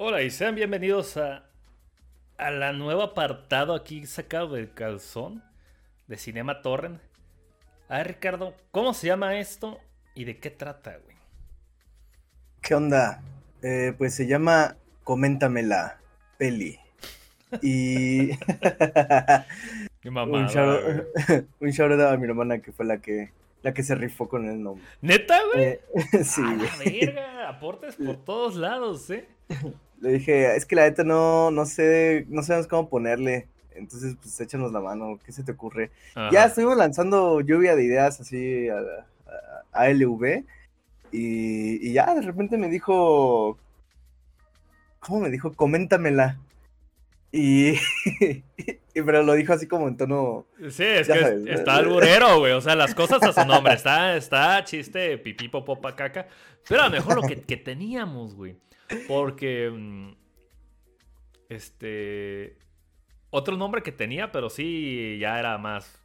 Hola y sean bienvenidos a, a la nuevo apartado aquí sacado del calzón de Cinema Torrent. A ver, Ricardo, ¿cómo se llama esto y de qué trata, güey? ¿Qué onda? Eh, pues se llama Coméntamela, peli. Y. Qué un mamada, shout güey. un shout out a mi hermana que fue la que la que se rifó con el nombre. ¿Neta, güey? Eh, sí, güey. verga, aportes por todos lados, ¿eh? Le dije, es que la neta no, no sé, no sabemos cómo ponerle. Entonces, pues échanos la mano, ¿qué se te ocurre? Ajá. Ya estuvimos lanzando lluvia de ideas así a, a- a LV. Y, y ya de repente me dijo. ¿Cómo me dijo? Coméntamela. Y, y- pero lo dijo así como en tono. Sí, es que sabes, está alburero, güey. O sea, las cosas a su nombre. Está, está chiste, pipí, popopa, caca. Pero a lo mejor lo que, que teníamos, güey. Porque. mm, Este. Otro nombre que tenía, pero sí, ya era más.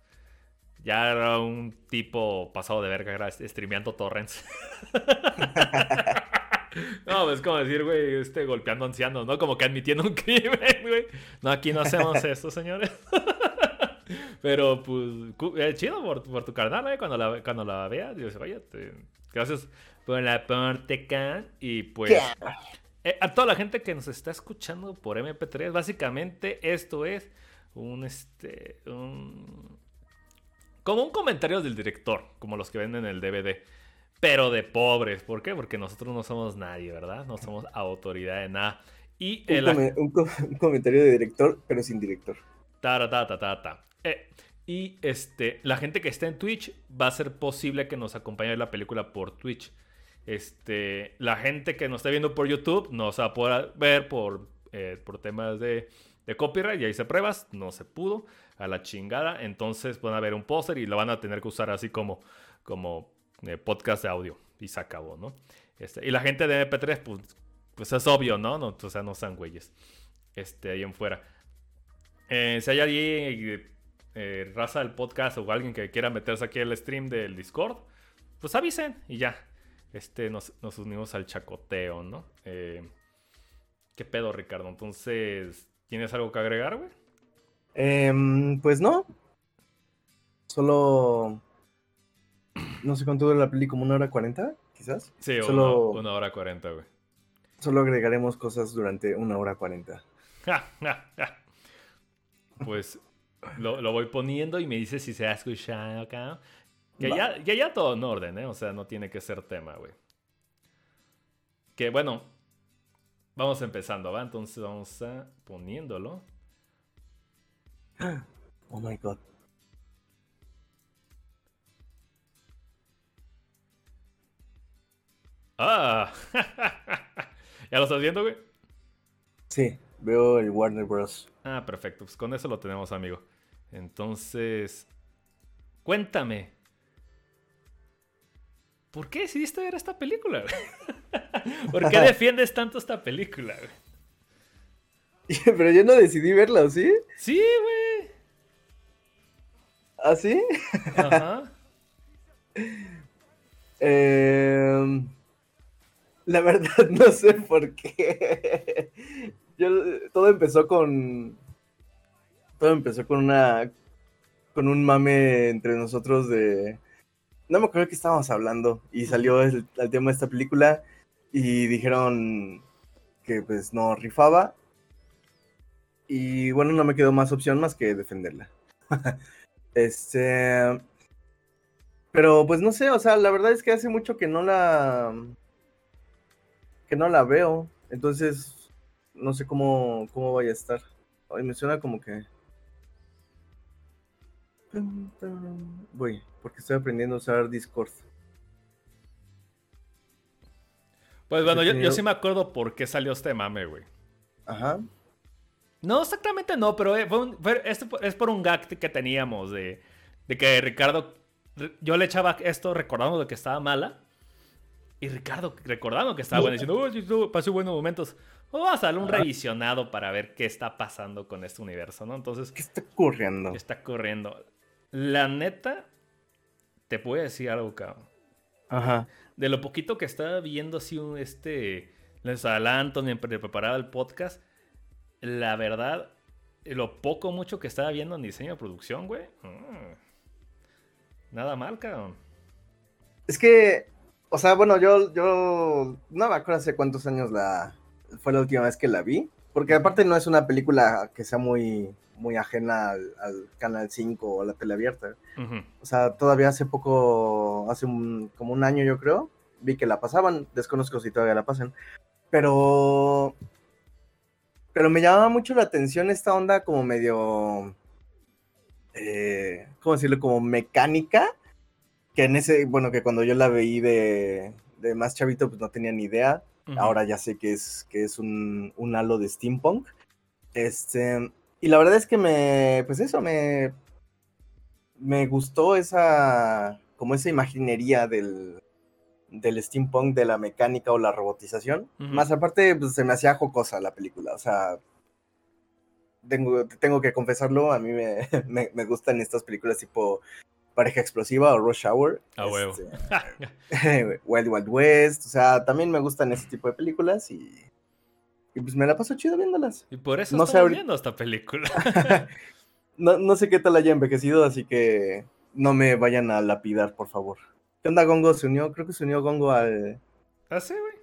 Ya era un tipo pasado de verga, era streameando torrents. No, es como decir, güey, este, golpeando ancianos, ¿no? Como que admitiendo un crimen, güey. No, aquí no hacemos esto, señores. Pero, pues, eh, chido por, por tu carnal, ¿eh? Cuando la, cuando la veas, dices, oye, te- gracias por la parte can. Y pues, eh, a toda la gente que nos está escuchando por MP3, básicamente esto es un, este, un... Como un comentario del director, como los que venden el DVD. Pero de pobres, ¿por qué? Porque nosotros no somos nadie, ¿verdad? No somos autoridad de nada. Y Un, el, come- un co- un comentario de director, pero sin director. Ta, ta, ta, ta, ta. Eh, y este, la gente que está en Twitch va a ser posible que nos acompañe a ver la película por Twitch. Este, la gente que nos está viendo por YouTube no se va a poder ver por, eh, por temas de, de copyright. Ya hice pruebas, no se pudo. A la chingada. Entonces van a ver un póster y lo van a tener que usar así como, como eh, podcast de audio. Y se acabó, ¿no? Este, y la gente de MP3, pues, pues es obvio, ¿no? no o sea, no sean güeyes. Este, ahí en fuera. Eh, si hay alguien, raza del podcast o alguien que quiera meterse aquí al stream del Discord, pues avisen y ya. Este, nos, nos unimos al chacoteo, ¿no? Eh, ¿Qué pedo, Ricardo? Entonces, ¿tienes algo que agregar, güey? Em, pues no. Solo. No sé cuánto dura la peli, como una hora cuarenta, quizás. Sí, Solo- una, una hora cuarenta, güey. Solo agregaremos cosas durante una hora cuarenta. Ja, ja, ja. Pues lo, lo voy poniendo y me dice si se ha escuchado acá. Que ya, que ya todo en orden, ¿eh? O sea, no tiene que ser tema, güey. Que bueno, vamos empezando, ¿va? Entonces vamos a poniéndolo. Oh my god. ¡Ah! ¿Ya lo estás viendo, güey? Sí, veo el Warner Bros. Ah, perfecto. Pues con eso lo tenemos, amigo. Entonces, cuéntame. ¿Por qué decidiste ver esta película? güey? ¿Por qué defiendes tanto esta película? güey? Pero yo no decidí verla, ¿o sí? Sí, güey. ¿Ah, sí? Ajá. Em, la verdad no sé por qué. Yo, todo empezó con. Todo empezó con una. Con un mame entre nosotros de. No me acuerdo qué estábamos hablando. Y salió el, el tema de esta película. Y dijeron que pues no rifaba. Y bueno, no me quedó más opción más que defenderla. este. Pero pues no sé, o sea, la verdad es que hace mucho que no la que no la veo, entonces no sé cómo cómo vaya a estar. Ay, me suena como que voy, porque estoy aprendiendo a usar Discord. Pues bueno, yo, yo sí me acuerdo por qué salió este mame, güey. Ajá. No, exactamente no, pero eh, fue un- fue- esto es por un gag que teníamos de, de que Ricardo, yo le echaba esto recordando de que estaba mala. Y Ricardo recordando que estaba buena, diciendo, uy, sí, pasé buenos momentos. Vamos a darle un Ajá. revisionado para ver qué está pasando con este universo, ¿no? Entonces, ¿Qué está ocurriendo? ¿qué está corriendo? La neta, te voy a decir algo, cabrón. Ajá. De lo poquito que estaba viendo así un, este les adelanto, ni preparaba el podcast. La verdad, lo poco mucho que estaba viendo en diseño de producción, güey. mm, nada mal, cabrón. Es que, o sea, bueno, yo, yo no me acuerdo hace cuántos años la fue la última vez que la vi. Porque aparte no es una película que sea muy, muy ajena al, al Canal 5 o a la tele abierta. O sea, todavía hace poco, hace un- como un año yo creo, vi que la pasaban. Desconozco si todavía la pasan. Pero. Pero me llamaba mucho la atención esta onda como medio. eh, ¿Cómo decirlo? Como mecánica. Que en ese. Bueno, que cuando yo la veí de, de más chavito, pues no tenía ni idea. Ahora ya sé que es, que es un, un halo de steampunk. Este, y la verdad es que me, pues eso, me, me gustó esa, como esa imaginería del, del steampunk, de la mecánica o la robotización. Más aparte, pues se me hacía jocosa la película, o sea, tengo, tengo que confesarlo, a mí me, me, me gustan estas películas tipo Pareja Explosiva o Rush Hour. A huevo. este, Wild Wild West, o sea, también me gustan ese tipo de películas y, y pues me la paso chido viéndolas. y por eso no sé estamos ahorita- viendo esta película. no, no sé qué tal haya envejecido, así que no me vayan a lapidar, por favor. ¿Qué onda, Gongo? Se unió, creo que se unió Gongo al... ¿Ah, sí, güey?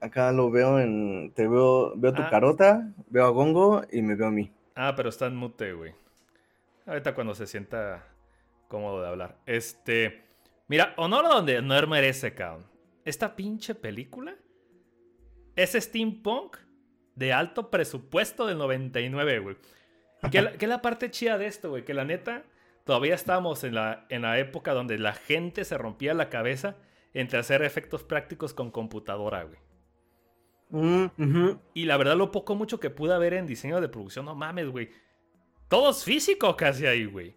Acá lo veo en... Te veo, veo tu Ah. carota, veo a Gongo y me veo a mí. Ah, pero está en mute, güey. Ahorita cuando se sienta cómodo de hablar. Este. Mira, honor donde honor merece, cabrón. Esta pinche película es steampunk de alto presupuesto del 99, güey. Que la, que la parte chida de esto, güey. Que la neta, todavía estábamos en la, en la época donde la gente se rompía la cabeza entre hacer efectos prácticos con computadora, güey. Mm. Y la verdad, lo poco mucho que pude ver en diseño de producción, no mames, güey. Todo es físico casi ahí, güey.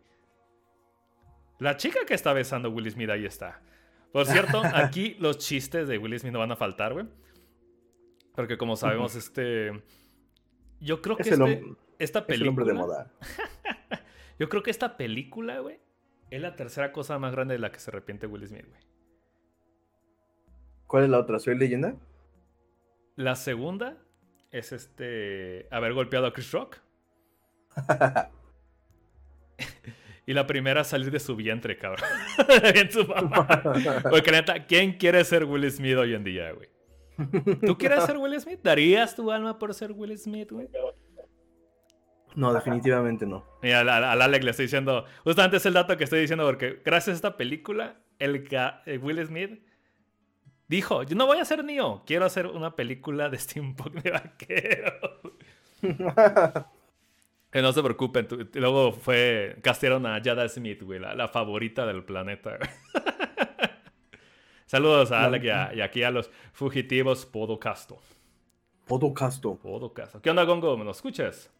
La chica que está besando a Will Smith ahí está. Por cierto, aquí los chistes de Will Smith no van a faltar, güey. Porque como sabemos, este... Yo creo que Es este- esta es el película... hombre de moda. Yo creo que esta película, güey, es la tercera cosa más grande de la que se arrepiente Will Smith, güey. ¿Cuál es la otra? ¿Soy leyenda? La segunda es este... Haber golpeado a Chris Rock. Y la primera salir de su vientre, cabrón. Bien su mamá. Porque neta, ¿quién quiere ser Will Smith hoy en día, güey? ¿Tú quieres ser Will Smith? ¿Darías tu alma por ser Will Smith, güey? No, definitivamente no. Mira, al, al Alex le estoy diciendo, justamente es el dato que estoy diciendo, porque gracias a esta película, el, el Will Smith dijo, yo no voy a ser Neo, quiero hacer una película de steampunk de vaquero. Que no se preocupen, luego fue, castearon a Jada Smith, güey, la, la favorita del planeta. Saludos a Alex y, a- y aquí a los fugitivos Podocasto. Podocasto. Podocasto. ¿Qué onda, Gongo? ¿Me lo escuchas?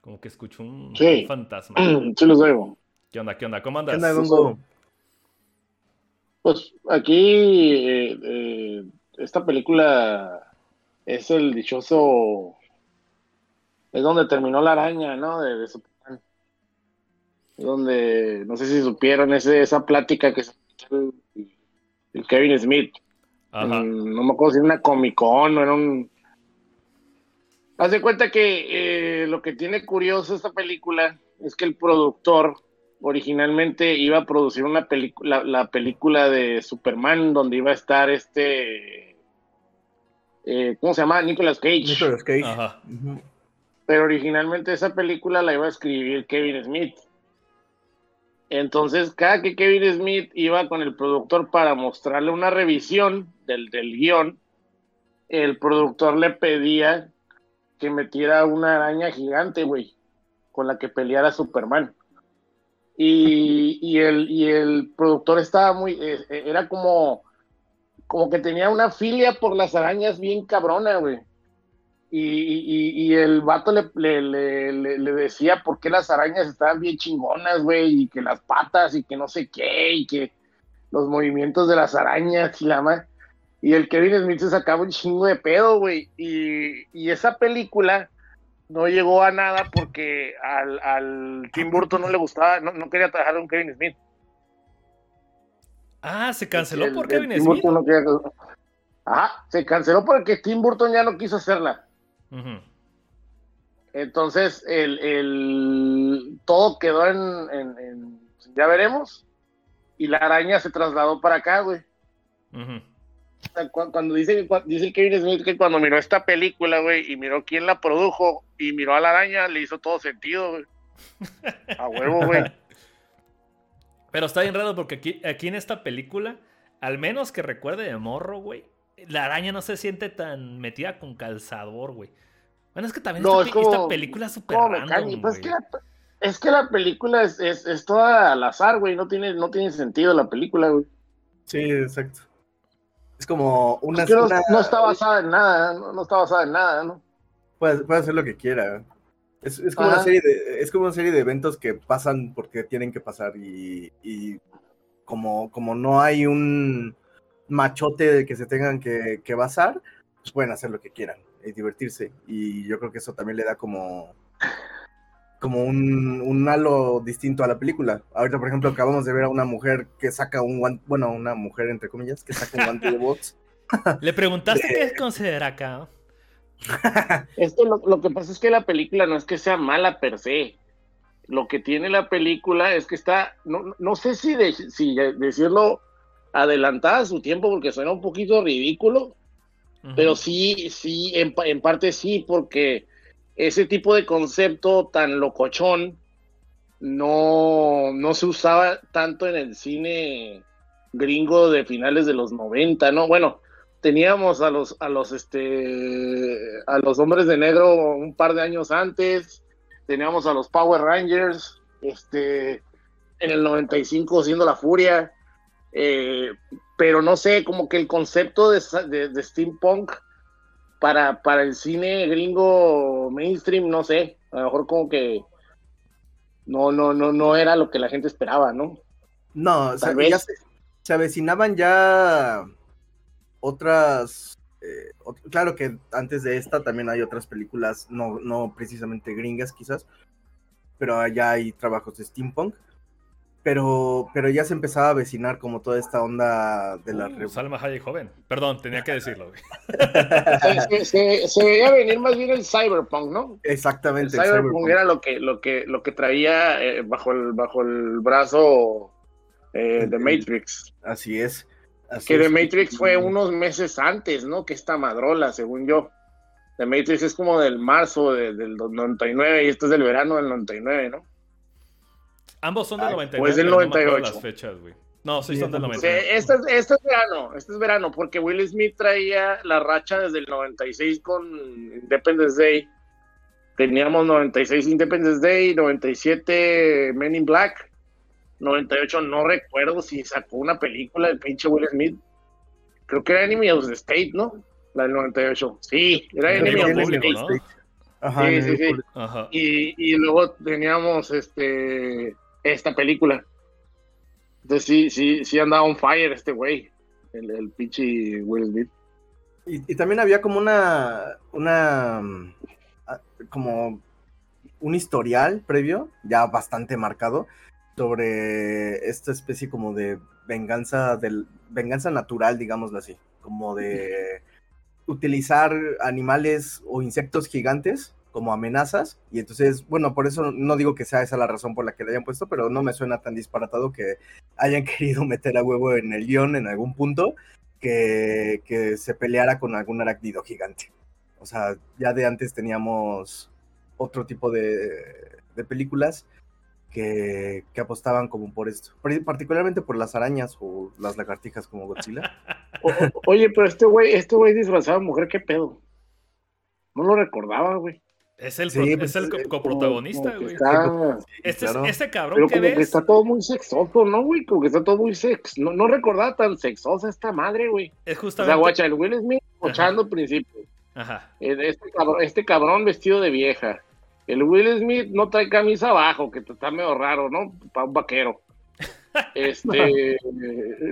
Como que escucho un Sí. fantasma. Sí los oigo. ¿Qué onda? ¿Qué onda? ¿Cómo ¿Qué andas? onda, Gongo? Pues aquí eh, eh, esta película es el dichoso... Es donde terminó la araña, ¿no? De, de donde, no sé si supieron ese, esa plática que se el, Kevin Smith. Ajá. en- no me acuerdo si era una Comic Con o era un... Haz de cuenta que eh, lo que tiene curioso esta película es que el productor originalmente iba a producir una película, la película de Superman donde iba a estar este... eh, ¿Cómo se llama? Nicolas Cage. Nicolas Cage. Ajá. Pero originalmente esa película la iba a escribir Kevin Smith. Entonces, cada que Kevin Smith iba con el productor para mostrarle una revisión del, del guion, el productor le pedía que metiera una araña gigante, güey, con la que peleara Superman. Y, y el, y el productor estaba muy, eh, eh, era como, como que tenía una filia por las arañas bien cabrona, güey. Y, y- y el vato le, le, le- decía por qué las arañas estaban bien chingonas, güey, y que las patas y que no sé qué, y que los movimientos de las arañas y la más. Y el Kevin Smith se sacaba un chingo de pedo, güey. Y, y esa película no llegó a nada porque al, al Tim Burton no le gustaba, no, no quería trabajar con Kevin Smith. Ah, se canceló El- por el Kevin Tim Smith. Burton no quería- Ajá, se canceló porque Tim Burton ya no quiso hacerla. Entonces, el, el- todo quedó en, en- en- Ya veremos. Y la araña se trasladó para acá, güey. Ujú. O sea, cu- Cuando dice, dice Kevin Smith que cuando miró esta película, güey, y miró quién la produjo y miró a la araña, le hizo todo sentido, güey. A huevo, güey. Pero está bien raro porque aquí, aquí en esta película, al menos que recuerde de morro, güey, la araña no se siente tan metida con calzador, güey. Bueno, es que también No, esta, es esta como- película es súper random. Pues es, que güey. la, es que la película es, es, es toda al azar, güey. No tiene, no tiene sentido la película, güey. Sí, exacto. Es como una, Es que no, una- no está basada en nada, no, no está basada en nada, ¿no? puede, puede hacer lo que quiera. Es, es como Ajá. una serie de, es como una serie de eventos que pasan porque tienen que pasar y, y como, como no hay un machote del que se tengan que, que basar, pues pueden hacer lo que quieran y divertirse. Y yo creo que eso también le da como, como un, un halo distinto a la película. Ahorita, por ejemplo, acabamos de ver a una mujer que saca un guante, bueno, una mujer entre comillas, que saca un guante de box. Le preguntaste qué considera acá. Esto lo, lo que pasa es que la película no es que sea mala per se. Lo que tiene la película es que está, no, no sé si, de- si decirlo adelantada a su tiempo porque suena un poquito ridículo, pero sí, sí, en, en parte sí, porque ese tipo de concepto tan locochón no, no se usaba tanto en el cine gringo de finales de los 90, ¿no? Bueno, teníamos a los, a los, este, a los hombres de negro un par de años antes, teníamos a los Power Rangers, este, en el 95 siendo la furia, eh, pero no sé, como que el concepto de, sa- de- de steampunk para, para el cine gringo mainstream, no sé, a lo mejor como que no, no, no, no era lo que la gente esperaba, ¿no? No, Tal vez. ya se, se avecinaban ya otras. eh, claro que antes de esta también hay otras películas, no, no precisamente gringas quizás, pero allá hay trabajos de steampunk. Pero, pero ya se empezaba a avecinar como toda esta onda de la Uh, Salma Hayek joven. Perdón, tenía que decirlo. Se, se- se- se veía venir más bien el cyberpunk, ¿no? Exactamente. el cyberpunk cyberpunk. era lo que, lo que, lo que traía eh, bajo, el, bajo el brazo eh, de Matrix. Así es. así Que The es. Matrix fue unos meses antes, ¿no? Que esta madrola, según yo. The Matrix es como del marzo de- del 99 y esto es del verano del 99, ¿no? Ambos son del Ay, 99. pues del pero no me acuerdo 98. las fechas, güey. No, sí, Sí, son del son- Sí, 99. este, es, este es verano, este es verano, porque Will Smith traía la racha desde el 96 con Independence Day. Teníamos 96 Independence Day, 97 Men in Black, 98 no recuerdo si sacó una película del pinche Will Smith. Creo que era Enemy of the State, ¿no? La del 98. Sí, era Enemy of the State. Ajá, Sí, sí, sí. Ajá. Y, y luego teníamos este esta película. Entonces sí, sí, sí andaba on fire este güey, el, el pinche Will Smith. Y, y también había como una, una, ah, como un historial previo, ya bastante marcado, sobre esta especie como de venganza del, venganza natural, digámoslo así, como de utilizar animales o insectos gigantes como amenazas, y entonces, bueno, por eso no digo que sea esa la razón por la que le hayan puesto, pero no me suena tan disparatado que hayan querido meter a huevo en el guion en algún punto, que, que se peleara con algún arácnido gigante. O sea, ya de antes teníamos otro tipo de, de películas que, que apostaban como por esto. Par- Particularmente por las arañas o las lagartijas como Godzilla. O- o- oye, pero este güey, este güey disfrazado de mujer, ¿qué pedo? No lo recordaba, güey. Es el, Sí, pro- pues, es el eh, coprotagonista, güey. está- Este, es- claro. este cabrón pero que como que ves. está todo muy sexoso, ¿no, güey? Como que está todo muy sex. No, no recordaba tan sexosa esta madre, güey. Es O justamente. sea, guacha, el Will Smith cochando al principio. Ajá. Eh, Este cabrón, este cabrón vestido de vieja. El Will Smith no trae camisa abajo, que está medio raro, ¿no? Para un vaquero. Este,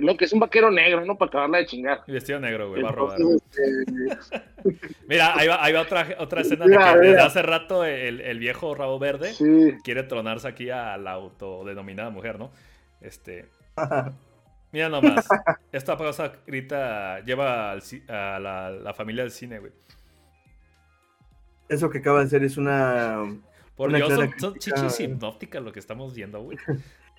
lo que es un vaquero negro, ¿no? Para acabarla de chingar. Vestido negro, güey. Va a robar. Este, Mira, ahí va, ahí va otra, otra escena Mira, de que desde hace rato el, el viejo rabo verde sí. quiere tronarse aquí a la autodenominada mujer, ¿no? Este. Mira nomás. esta cosa grita lleva al a la, la familia al cine, güey. Eso que acaba de hacer es una. Por Una Dios, clara son, son crítica, chichis lo que estamos viendo, güey.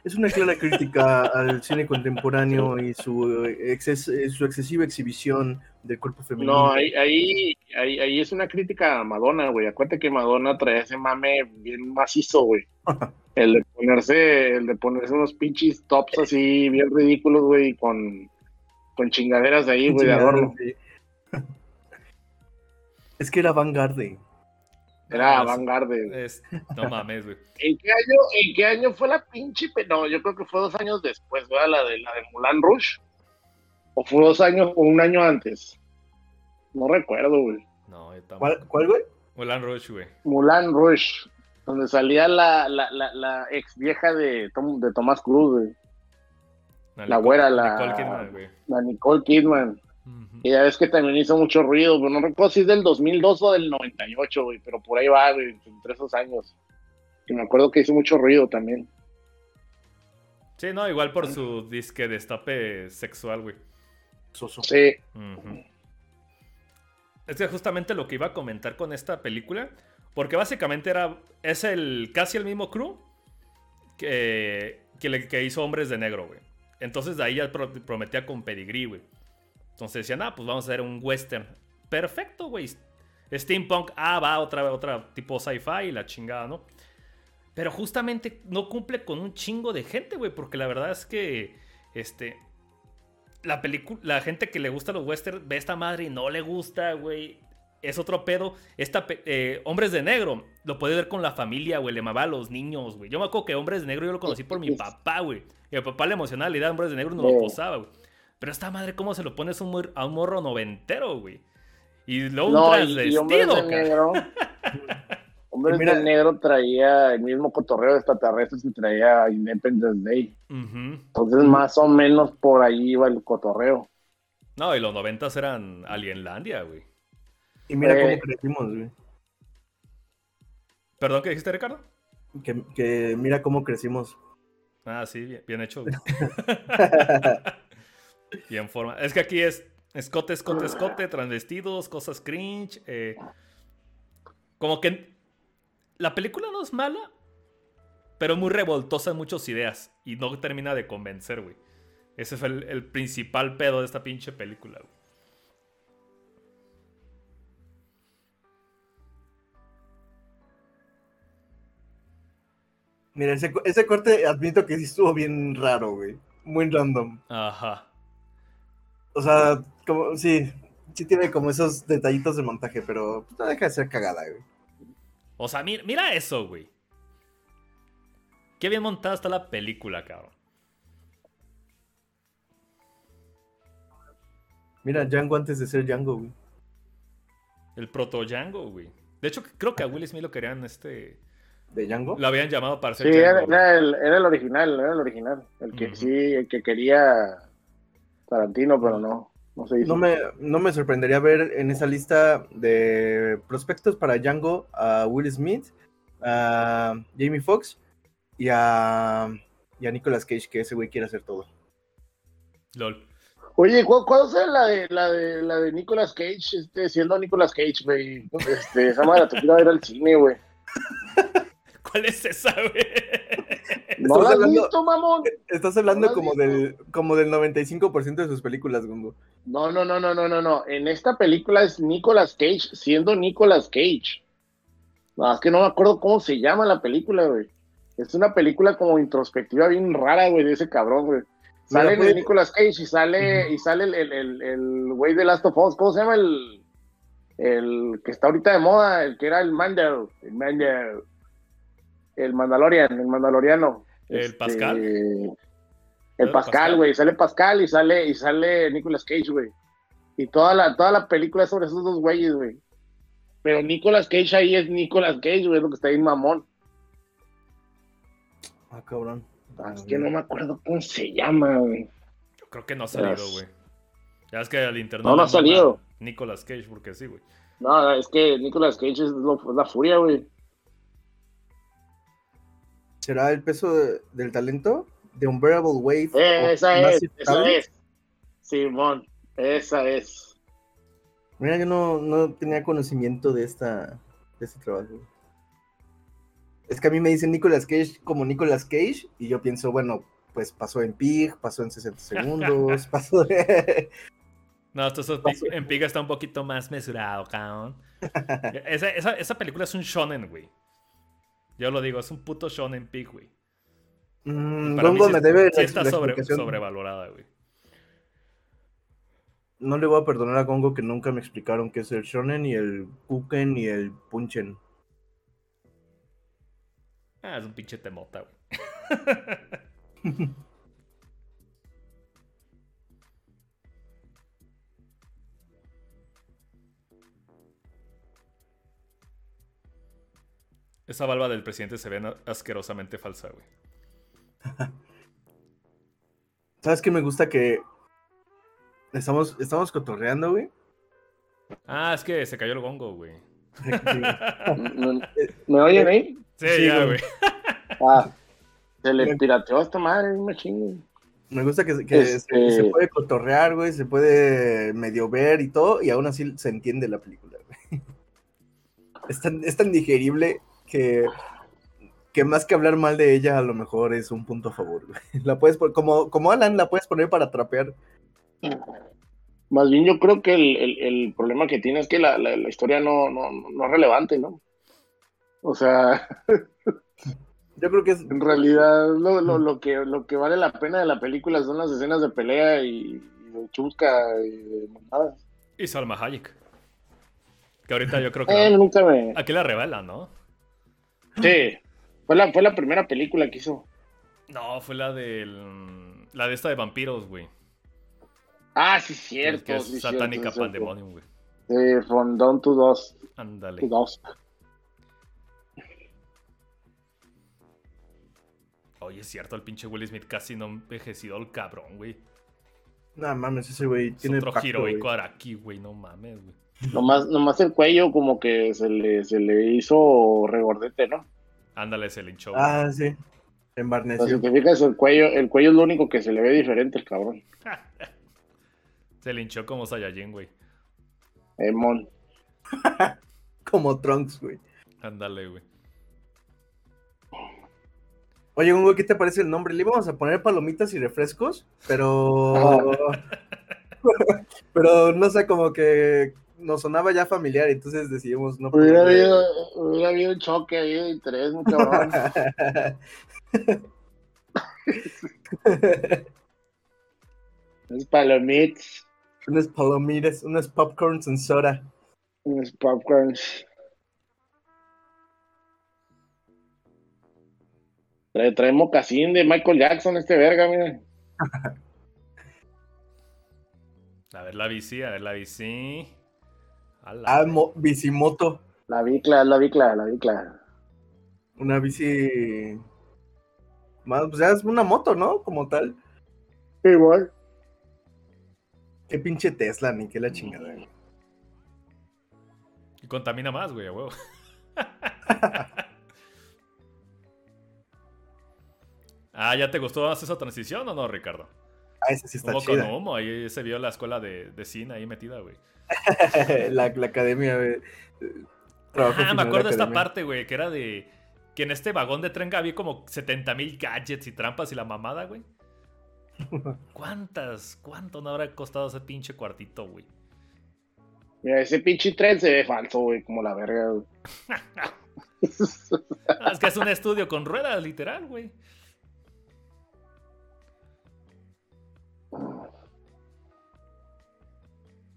Es una clara crítica al cine contemporáneo y su, exces- eh, su excesiva exhibición del cuerpo femenino. No, ahí, ahí, ahí, ahí es una crítica a Madonna, güey. Acuérdate que Madonna traía ese mame bien macizo, güey. El de ponerse, el de ponerse unos pinches tops así bien ridículos, güey, con, con chingaderas ahí, güey, de adorno. Sí. Es que era vanguardia. Era No, avant-garde. es- No mames, güey. ¿En qué año, en qué año fue la pinche? pe- No, yo creo que fue dos años después, ¿verdad? La de la de Mulan Rush. ¿O fue dos años o un año antes? No recuerdo, güey. No, yo tampoco. ¿Cuál, cuál, güey? Mulan Rush, güey. Mulan Rush, donde salía la, la, la, la ex vieja de, Tom- de Tomás Cruz, güey. La Nicole- güera, la- Nicole Kidman, güey. La Nicole Kidman. Y ya ves que también hizo mucho ruido, pero no recuerdo si es del 2002 o del 98, güey, pero por ahí va, güey, entre esos años. Y me acuerdo que hizo mucho ruido también. Sí, no, igual por su disque destape sexual, güey. Soso. Sí, Ujú. Es que justamente lo que iba a comentar con esta película, porque básicamente era, es el casi el mismo crew que, que, le- que hizo Hombres de Negro, güey. Entonces de ahí ya pro- prometía con pedigrí, güey. Entonces decían, ah, pues vamos a hacer un western. Perfecto, güey. Steampunk, ah, va, otra, otra tipo sci-fi y la chingada, ¿no? Pero justamente no cumple con un chingo de gente, güey, porque la verdad es que, este, la película, la gente que le gusta los westerns ve esta madre y no le gusta, güey. Es otro pedo. Esta, pe- eh, Hombres de Negro, lo puede ver con la familia, güey. Le amaba a los niños, güey. Yo me acuerdo que Hombres de Negro yo lo conocí por mi papá, güey. Y a mi papá le emocionaba la idea de Hombres de Negro y no lo posaba, güey. Pero esta madre, ¿cómo se lo pones a un, a un morro noventero, güey? Y luego no, un y, y transvestido, cara. Negro. Hombres Y mira- de Negro traía el mismo cotorreo de extraterrestres que traía Independence Day. Entonces, más o menos por ahí iba el cotorreo. No, y los noventas eran Alienlandia, güey. Y mira Eh. cómo crecimos, güey. ¿Perdón, qué dijiste, Ricardo? Que, que mira cómo crecimos. Ah, sí, bien, bien hecho. y en forma. Es que aquí es escote, escote, escote, transvestidos, cosas cringe. eh, como que la película no es mala, pero es muy revoltosa en muchas ideas y no termina de convencer, güey. Ese fue el, el principal pedo de esta pinche película, güey. Mira, ese, ese corte admito que sí estuvo bien raro, güey. Muy random. Ajá. O sea, como, sí, sí tiene como esos detallitos de montaje, pero no deja de ser cagada, güey. O sea, mira, mira eso, güey. Qué bien montada está la película, cabrón. Mira, Django antes de ser Django, güey. El proto Django, güey. De hecho, creo que a Will Smith lo querían, este... ¿De Django? Lo habían llamado para ser Sí, era, Django, era el, era el original, era el original. El que sí, el que quería Tarantino, pero no, no se hizo. No me, no me sorprendería ver en esa lista de prospectos para Django a Will Smith, a Jamie Foxx y a, y a Nicolas Cage, que ese güey quiere hacer todo. LOL. Oye, ¿cu- ¿cuándo sale la de la de la de Nicolas Cage? Este, siendo Nicolas Cage, güey. Este, esa madre la te quiero ir al cine, güey. ¿Cuál es esa, güey? ¿No Estás hablando- visto, mamón? Estás hablando ¿No lo has como visto? del, como del 95% de sus películas, Gongo. No, no, no, no, no, no, no. En esta película es Nicolas Cage siendo Nicolas Cage. No, es que no me acuerdo cómo se llama la película, güey. Es una película como introspectiva bien rara, güey, de ese cabrón, güey. Sale puede- Nicolas Cage y sale, y sale el, el, el, el güey de Last of Us. ¿Cómo se llama el, el que está ahorita de moda? El que era el Mandel. El Mandel. El Mandalorian, el Mandaloriano. ¿El Este, Pascal? El ¿El Pascal, güey. Sale Pascal y sale, y sale Nicolas Cage, güey. Y toda la, toda la película es sobre esos dos güeyes, güey. Pero Nicolas Cage ahí es Nicolas Cage, güey, es lo que está ahí mamón. Ah, cabrón. Ah, Es que no me acuerdo cómo se llama, güey. Yo creo que no ha salido, güey. Ya es que al internet. No, no ha salido. Nicolas Cage, porque sí, güey. No, es que Nicolas Cage es, lo- es la furia, güey. ¿Será el peso de- del talento? The Unbearable Wave. Eh, esa es, esa es. Simón, esa es. Mira, yo no, no tenía conocimiento de esta de este trabajo. Es que a mí me dicen Nicolas Cage como Nicolas Cage y yo pienso, bueno, pues pasó en Pig, pasó en 60 segundos, pasó de... No, entonces Pasó. en Piga está un poquito más mesurado, cabrón. esa, esa, esa película es un shonen, güey. Yo lo digo, es un puto shonen pig, güey. Mm, Para mí sí- me debe sí está sobre- sobrevalorada, güey. No le voy a perdonar a Gongo que nunca me explicaron qué es el shonen, ni el kuken, ni el punchen. Ah, es un pinche temota, güey. Esa barba del presidente se ve asquerosamente falsa, güey. ¿Sabes qué me gusta que estamos, estamos cotorreando, güey? Ah, es que se cayó el gongo, güey. ¿Me, oyen ahí? Sí, Sí, ya, güey. güey. Ah, se le pirateó a esta madre, me chingo. Me gusta que, que se- Este- se, puede cotorrear, güey, se puede medio ver y todo, y aún así se entiende la película, güey. Es tan, es tan digerible que, que más que hablar mal de ella, a lo mejor es un punto a favor, güey. La puedes como, como Alan, la puedes poner para trapear. Más bien yo creo que el, el- el problema que tiene es que la, la- la historia no, no, no es relevante, ¿no? O sea, Yo creo que es. en realidad lo, lo, lo que, lo que vale la pena de la película son las escenas de pelea y, y de chusca y de mamadas. Y Salma Hayek. Que ahorita yo creo que... Eh, la- nunca me... Aquí la revelan, ¿no? Sí, fue la, fue la primera película que hizo. No, fue la del... La de esta de vampiros, güey. Ah, sí, cierto. que es sí, satánica cierto, pandemonium, güey. Sí, from Dawn to Dusk. Ándale. to Dusk. Oye, es cierto, el pinche Will Smith casi no ha envejecido el cabrón, güey. No mames, ese güey Es tiene. otro pacto, heroico güey. Araki, güey, no mames, güey. Nomás, nomás el cuello como que se le, se le hizo regordete, ¿no? Ándale, se le hinchó. Ah, sí. O sea, Embarneció. si te fijas, el cuello, el cuello es lo único que se le ve diferente al cabrón. se le hinchó como Saiyajin, güey. Eh, mon. Como Trunks, güey. Ándale, güey. Oye, Gongo, ¿qué te parece el nombre? Le íbamos a poner palomitas y refrescos, pero. pero no sé, como que nos sonaba ya familiar, entonces decidimos no Hubiera ponerle- habido, hubiera habido un choque ahí de interés, muy cabrón. unos palomitas, unas palomitas, unas popcorns en soda. unos popcorns. Trae, trae mocasín de Michael Jackson este verga, mira. A ver la bici, a ver la bici. Ah, bicimoto. La bicla, la bicla, la bicla. Una bici. Más, pues ya es una moto, ¿no? Como tal. Igual. Qué pinche Tesla, ni qué la chingada. güey. Y contamina más, güey, a huevo. ah, ¿ya te gustó más esa transición o no, Ricardo? Ah, esa sí está Humo con chida. humo, ahí se vio la escuela de, de cine ahí metida, güey. la, la academia, güey. Trabajo Ah, me acuerdo de esta parte, güey, que era de... Que en este vagón de tren había como 70 mil gadgets y trampas y la mamada, güey. ¿Cuántas? ¿Cuánto no habrá costado ese pinche cuartito, güey? Mira, ese pinche tren se ve falso, güey, como la verga, güey. Es que es un estudio con ruedas, literal, güey.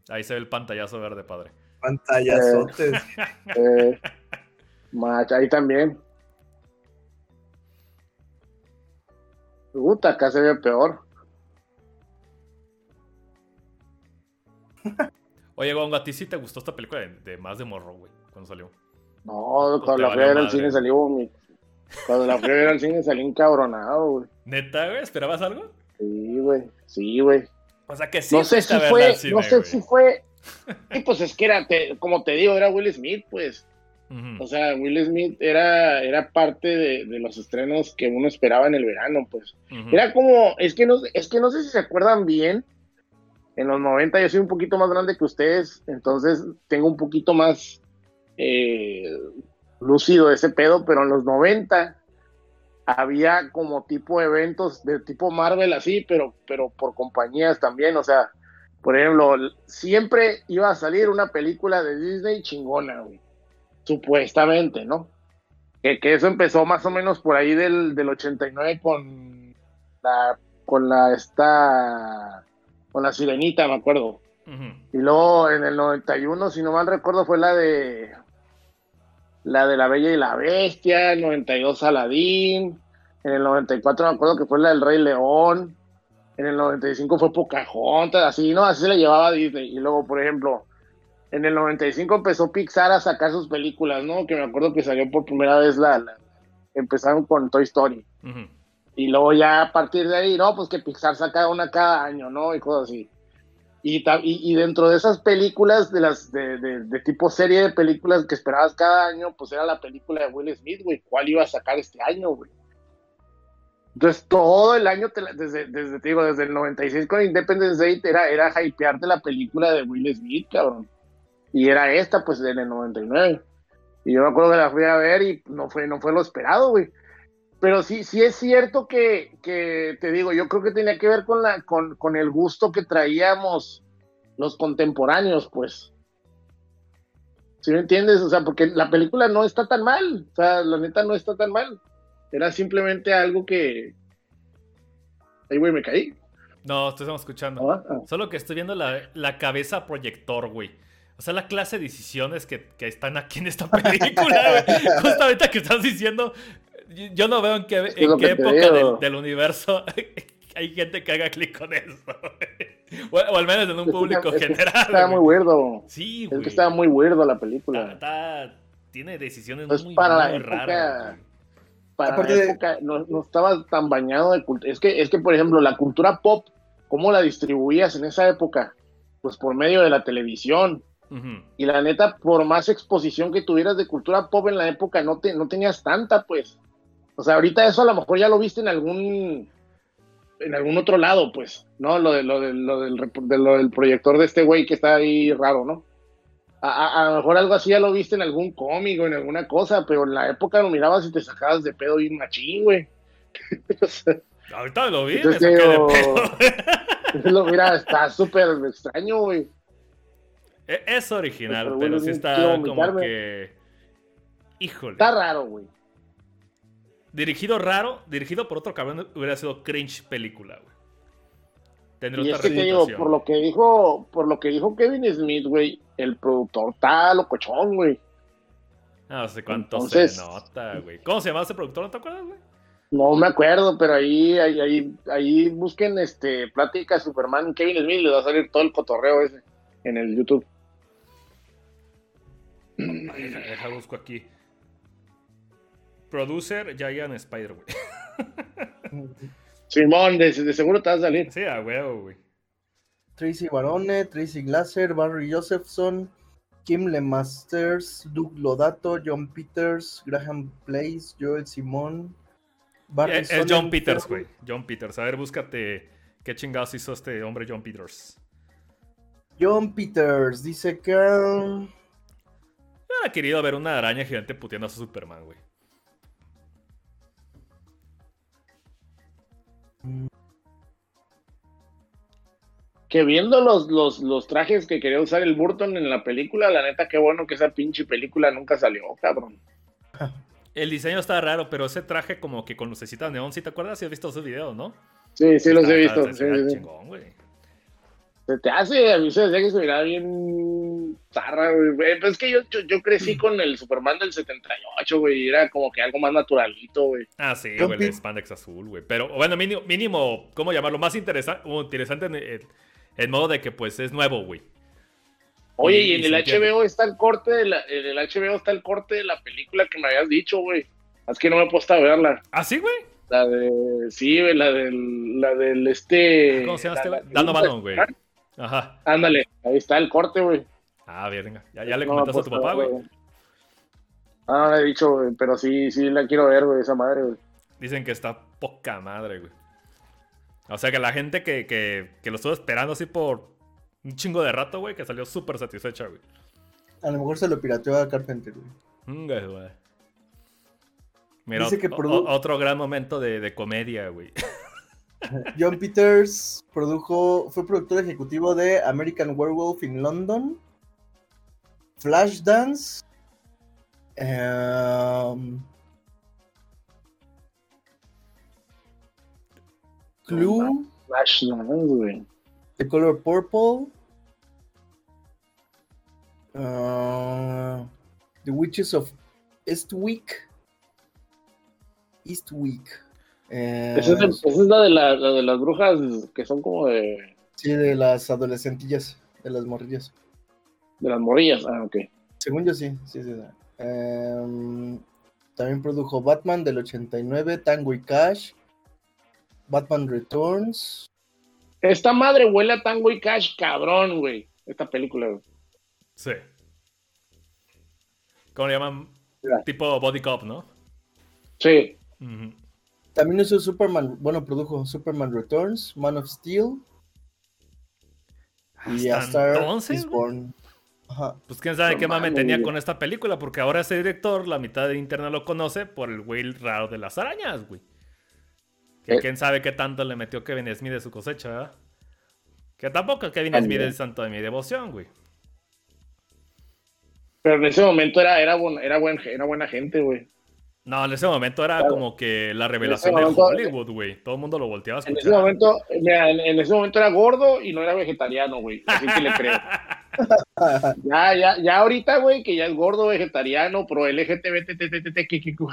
Ahí se ve el pantallazo verde, padre. Pantallazotes. Eh, mach, ahí también. Puta, acá se ve peor. Oye, Gongo, ¿a ti sí te gustó esta película de, de más de morro, güey? Cuando salió. No, cuando la fui a ver al cine salió mi... Cuando la fui a ver al cine salí encabronado, güey. ¿Neta, güey? ¿Esperabas algo? Sí, güey. Sí, güey. O sea que sí. no sé si fue, no sé güey. si fue. Sí, pues es que era, te- como te digo, era Will Smith, pues. O sea, Will Smith era, era parte de, de, los estrenos que uno esperaba en el verano, pues. Era como, es que, no, es que no sé si se acuerdan bien, en los 90 yo soy un poquito más grande que ustedes, entonces tengo un poquito más eh, lúcido ese pedo, pero en los 90 había como tipo eventos de tipo Marvel así, pero, pero por compañías también, o sea, por ejemplo, siempre iba a salir una película de Disney chingona, güey supuestamente, ¿no? Que, eso empezó más o menos por ahí del, del 89 con la, con la, esta, con la sirenita, me acuerdo. Y luego en el 91, si no mal recuerdo, fue la de la de la Bella y la Bestia, el 92 Aladín, en el 94 me acuerdo que fue la del Rey León, en el 95 fue Pocahontas, así, ¿no? Así se le llevaba Disney. Y luego, por ejemplo, en el 95 empezó Pixar a sacar sus películas, ¿no? Que me acuerdo que salió por primera vez la, empezaron con Toy Story. Y luego ya a partir de ahí, no, pues que Pixar saca una cada año, ¿no? Y cosas así. Y, y, dentro de esas películas, de las de, de, tipo serie de películas que esperabas cada año, pues era la película de Will Smith, güey. ¿Cuál iba a sacar este año, güey? Entonces, todo el año, desde, desde, te digo, desde el 96 con Independence Day, era, era hypearte la película de Will Smith, cabrón. Y era esta, pues, en el 99. Y yo me acuerdo que la fui a ver y no fue, no fue lo esperado, güey. Pero sí, sí es cierto que, que, te digo, yo creo que tenía que ver con, la, con, con el gusto que traíamos los contemporáneos, pues. ¿Sí me entiendes? O sea, porque la película no está tan mal. O sea, la neta no está tan mal. Era simplemente algo que. Ahí, güey, me caí. No, estamos escuchando. Ah, ah. Solo que estoy viendo la, la cabeza proyector, güey. O sea, la clase de decisiones que, están aquí en esta película, Justamente que estás diciendo, yo no veo en qué, época del, universo hay gente que haga clic con eso. O, al menos en un público general. Estaba muy weirdo. Sí, güey. Es que estaba muy weirdo la película. tiene decisiones muy, para muy raras. Para la época no, no, estaba tan bañado de cultura. Es que, es que, por ejemplo, la cultura pop, ¿cómo la distribuías en esa época? Pues por medio de la televisión y la neta, por más exposición que tuvieras de cultura pop en la época, no, te, no tenías tanta, pues. O sea, ahorita eso a lo mejor ya lo viste en algún en algún otro lado, pues, ¿no? Lo, de, lo, de, lo, del, lo del proyector de este güey que está ahí raro, ¿no? A, lo mejor algo así ya lo viste en algún cómic o en alguna cosa, pero en la época lo mirabas y te sacabas de pedo y machín, güey. Ahorita lo vi, me saqué de pedo. mira, está súper extraño, güey. E, es original, pero, sí está como que. Híjole. Está raro, güey. Dirigido raro, dirigido por otro cabrón, hubiera sido cringe película, güey. Tendría y es que te digo, por lo que dijo, por lo que dijo Kevin Smith, güey, el productor está locochón, güey. No sé cuánto se nota, güey. ¿Cómo se llama ese productor? ¿No te acuerdas, güey? No me acuerdo, pero ahí, ahí, ahí, ahí busquen este plática Superman Kevin Smith, le va a salir todo el cotorreo ese en el YouTube. Deja, deja, busco aquí. Producer Giant Spider, güey. Simón, de, seguro te vas a salir. Sí, a huevo, güey. Tracy Barone, Tracy Glasser, Barry Josephson, Kim Lemasters, Doug Lodato, John Peters, Graham Place, Joel Simón. Barry es John Peters, güey. John Peters. A ver, búscate qué chingados hizo este hombre John Peters. John Peters dice que hubiera querido ver una araña gigante puteando a su Superman, güey. Que viendo los, los, trajes que quería usar el Burton en la película, la neta, qué bueno que esa pinche película nunca salió, cabrón. El diseño está raro, pero ese traje como que con lucecitas neón, ¿sí te acuerdas? Si has visto esos videos, ¿no? Sí, sí los he visto. sí, sí. Chingón, güey. Se te hace, a mí se decía que se miraba bien zarra, güey. Pues es que yo, yo, crecí con el Superman del 78, güey. Era como que algo más naturalito, güey. Ah, sí, güey, el spandex azul, güey. Pero bueno, mínimo, mínimo, ¿cómo llamarlo? Más interesante, interesante en el, modo de que pues es nuevo, güey. Oye, y, en el HBO está el corte de la, en el HBO está el corte de la película que me habías dicho, güey. Es que no me he puesto a verla. ¿Ah, sí, güey? La de, sí, la del, la del este. ¿Cómo se llama este, güey? Dando balón, güey. Ajá. Ándale, ahí está el corte, güey. Ah, bien, venga. Ya, le comentaste a tu papá, güey. Ah, no la he dicho, güey, pero sí, sí la quiero ver, güey, esa madre, güey. Dicen que está poca madre, güey. O sea que la gente que, que, que lo estuvo esperando así por un chingo de rato, güey, que salió súper satisfecha, güey. A lo mejor se lo pirateó a Carpenter, güey. Mm, güey. Mira, Dice que o- produ- o- otro gran momento de, de comedia, güey. John Peters produjo, fue productor ejecutivo de American Werewolf in London, Flashdance, em, Clue. The Color Purple, uh, The Witches of Eastwick, Eastwick. Eh, Esa es, el- esa es la, de la, la de las brujas que son como de, sí, de las adolescentillas, de las morrillas. de las morillas. Ah, ok. Según yo sí, sí, sí. sí. Em, también produjo Batman del 89, Tango y Cash, Batman Returns. Esta madre huele a Tango y Cash, cabrón, güey. Esta película, güey. Sí. ¿Cómo le llaman? Tipo Body Cop, ¿no? Sí. Ujú. También hizo Superman, bueno, produjo Superman Returns, Man of Steel y Hasta entonces. Ajá. Pues quién sabe qué mame mames, tenía güey. con esta película, porque ahora ese director, la mitad de internet lo conoce por el güey raro de las arañas, güey. Que Eh. quién sabe qué tanto le metió Kevin Smith de su cosecha, ¿verdad? Que tampoco Kevin. Smith es santo de mi devoción, güey. Pero en ese momento era, era, era, buen, era buena gente, güey. No, en ese momento era Claro. como que la revelación de Hollywood, güey. Todo el mundo lo volteaba a En ese momento, mira, en, en ese momento era gordo y no era vegetariano, güey. Así que le creo. Ya, ya, ya ahorita, güey, que ya es gordo, vegetariano, pro LGTB,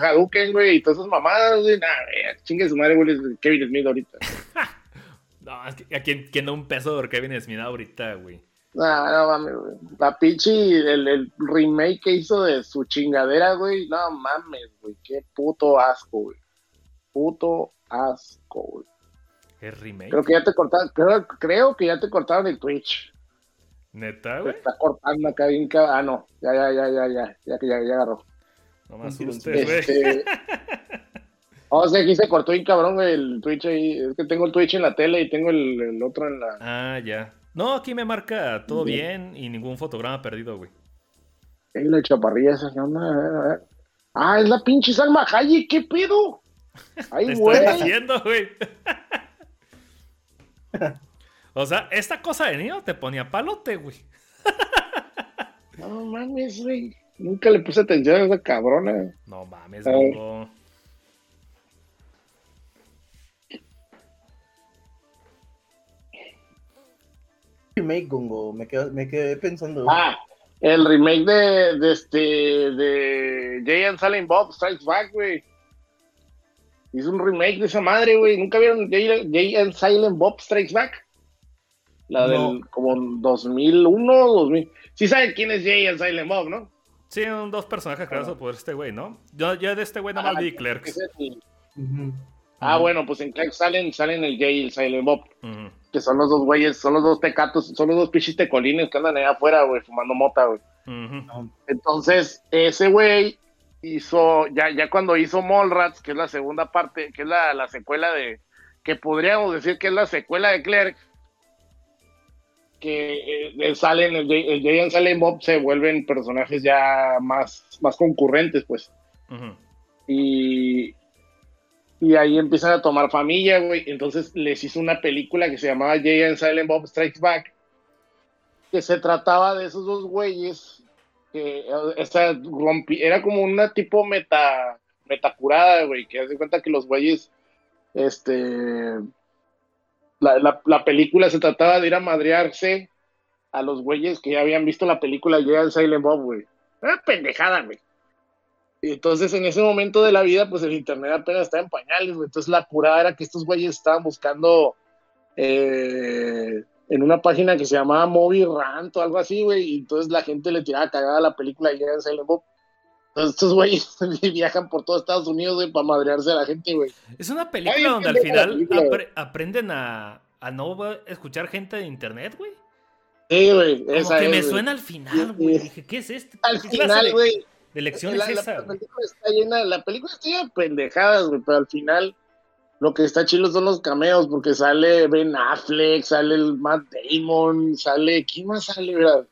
Hadouken, güey, y todas esas mamadas, güey. Nah, chingue su madre, güey, es Kevin Smith ahorita. No, es que a quién, quién da un peso por Kevin Smith ahorita, güey. Nah, no mames, güey. La pinche, el, el remake que hizo de su chingadera, güey. No mames, güey. Qué puto asco, güey. Puto asco, güey. ¿Es remake? Creo que ya te cortaron, creo, creo que ya te cortaron el Twitch. ¿Neta, Te güey? está cortando acá bien Ah, no. Ya, ya, ya, ya, ya. Ya que ya, ya agarró. No me asustes, güey. Este... O sea, aquí se cortó bien cabrón, el Twitch ahí. Es que tengo el Twitch en la tele y tengo el, el otro en la... Ah, ya. No, aquí me marca todo bien y ningún fotograma perdido, güey. Ahí la chaparrilla esa, ¿qué onda? A ver, a ver. Ah, es la pinche Salma Hayek, ¿qué pedo? Te Ay, estoy güey. diciendo, güey. o sea, esta cosa de niño te ponía palote, güey. No mames, güey. Nunca le puse atención a esa cabrona. No mames, Ay. Remake, Gongo, me quedé, me quedé pensando. Ah, el remake de, de este de Jay and Silent Bob Strikes Back, güey. Hizo un remake de esa madre, güey. ¿Nunca vieron Jay, Jay and Silent Bob Strikes Back? La No. del como 2001, 2000. Sí saben quién es Jay and Silent Bob, ¿no? Sí, son dos personajes creados por este güey, ¿no? Yo, yo de este güey nada más Ah, vi Clerks. ese es el-. Ah, bueno, pues en Clerks salen, salen el Jay y el Silent Bob. Que son los dos güeyes, son los dos tecatos, son los dos pichis tecolines que andan allá afuera, güey, fumando mota, güey. Entonces, ese güey hizo, ya, ya cuando hizo Mallrats, que es la segunda parte, que es la, la secuela de, que podríamos decir que es la secuela de Clerk, que eh, salen, el, Jay- el Jay and Silent Bob se vuelven personajes ya más, más concurrentes, pues. Y, y ahí empiezan a tomar familia, güey. Entonces les hizo una película que se llamaba Jay and Silent Bob Strikes Back, que se trataba de esos dos güeyes que rompi- era como una tipo meta metacurada, güey, que hace cuenta que los güeyes, este, la, la, la película se trataba de ir a madrearse a los güeyes que ya habían visto la película Jay and Silent Bob, güey. Una pendejada, güey. Y entonces en ese momento de la vida, pues el internet apenas estaba en pañales, güey. Entonces la curada era que estos güeyes estaban buscando eh, en una página que se llamaba Movie Rant o algo así, güey. Y entonces la gente le tiraba cagada a la película y en Silent Bob. Entonces estos güeyes viajan por todo Estados Unidos, güey, para madrearse a la gente, güey. Es una película Ay, donde al final película, güey. apre- aprenden a, a no escuchar gente de internet, güey. Sí, güey. Como Esa que es, me suena al final, güey. Dije, ¿qué es esto? Al ¿Qué clase final, güey. De lecciones la, esa? la película está llena, la película está llena de pendejadas, güey, pero al final lo que está chido son los cameos, porque sale Ben Affleck, sale el Matt Damon, sale, ¿quién más sale, verdad?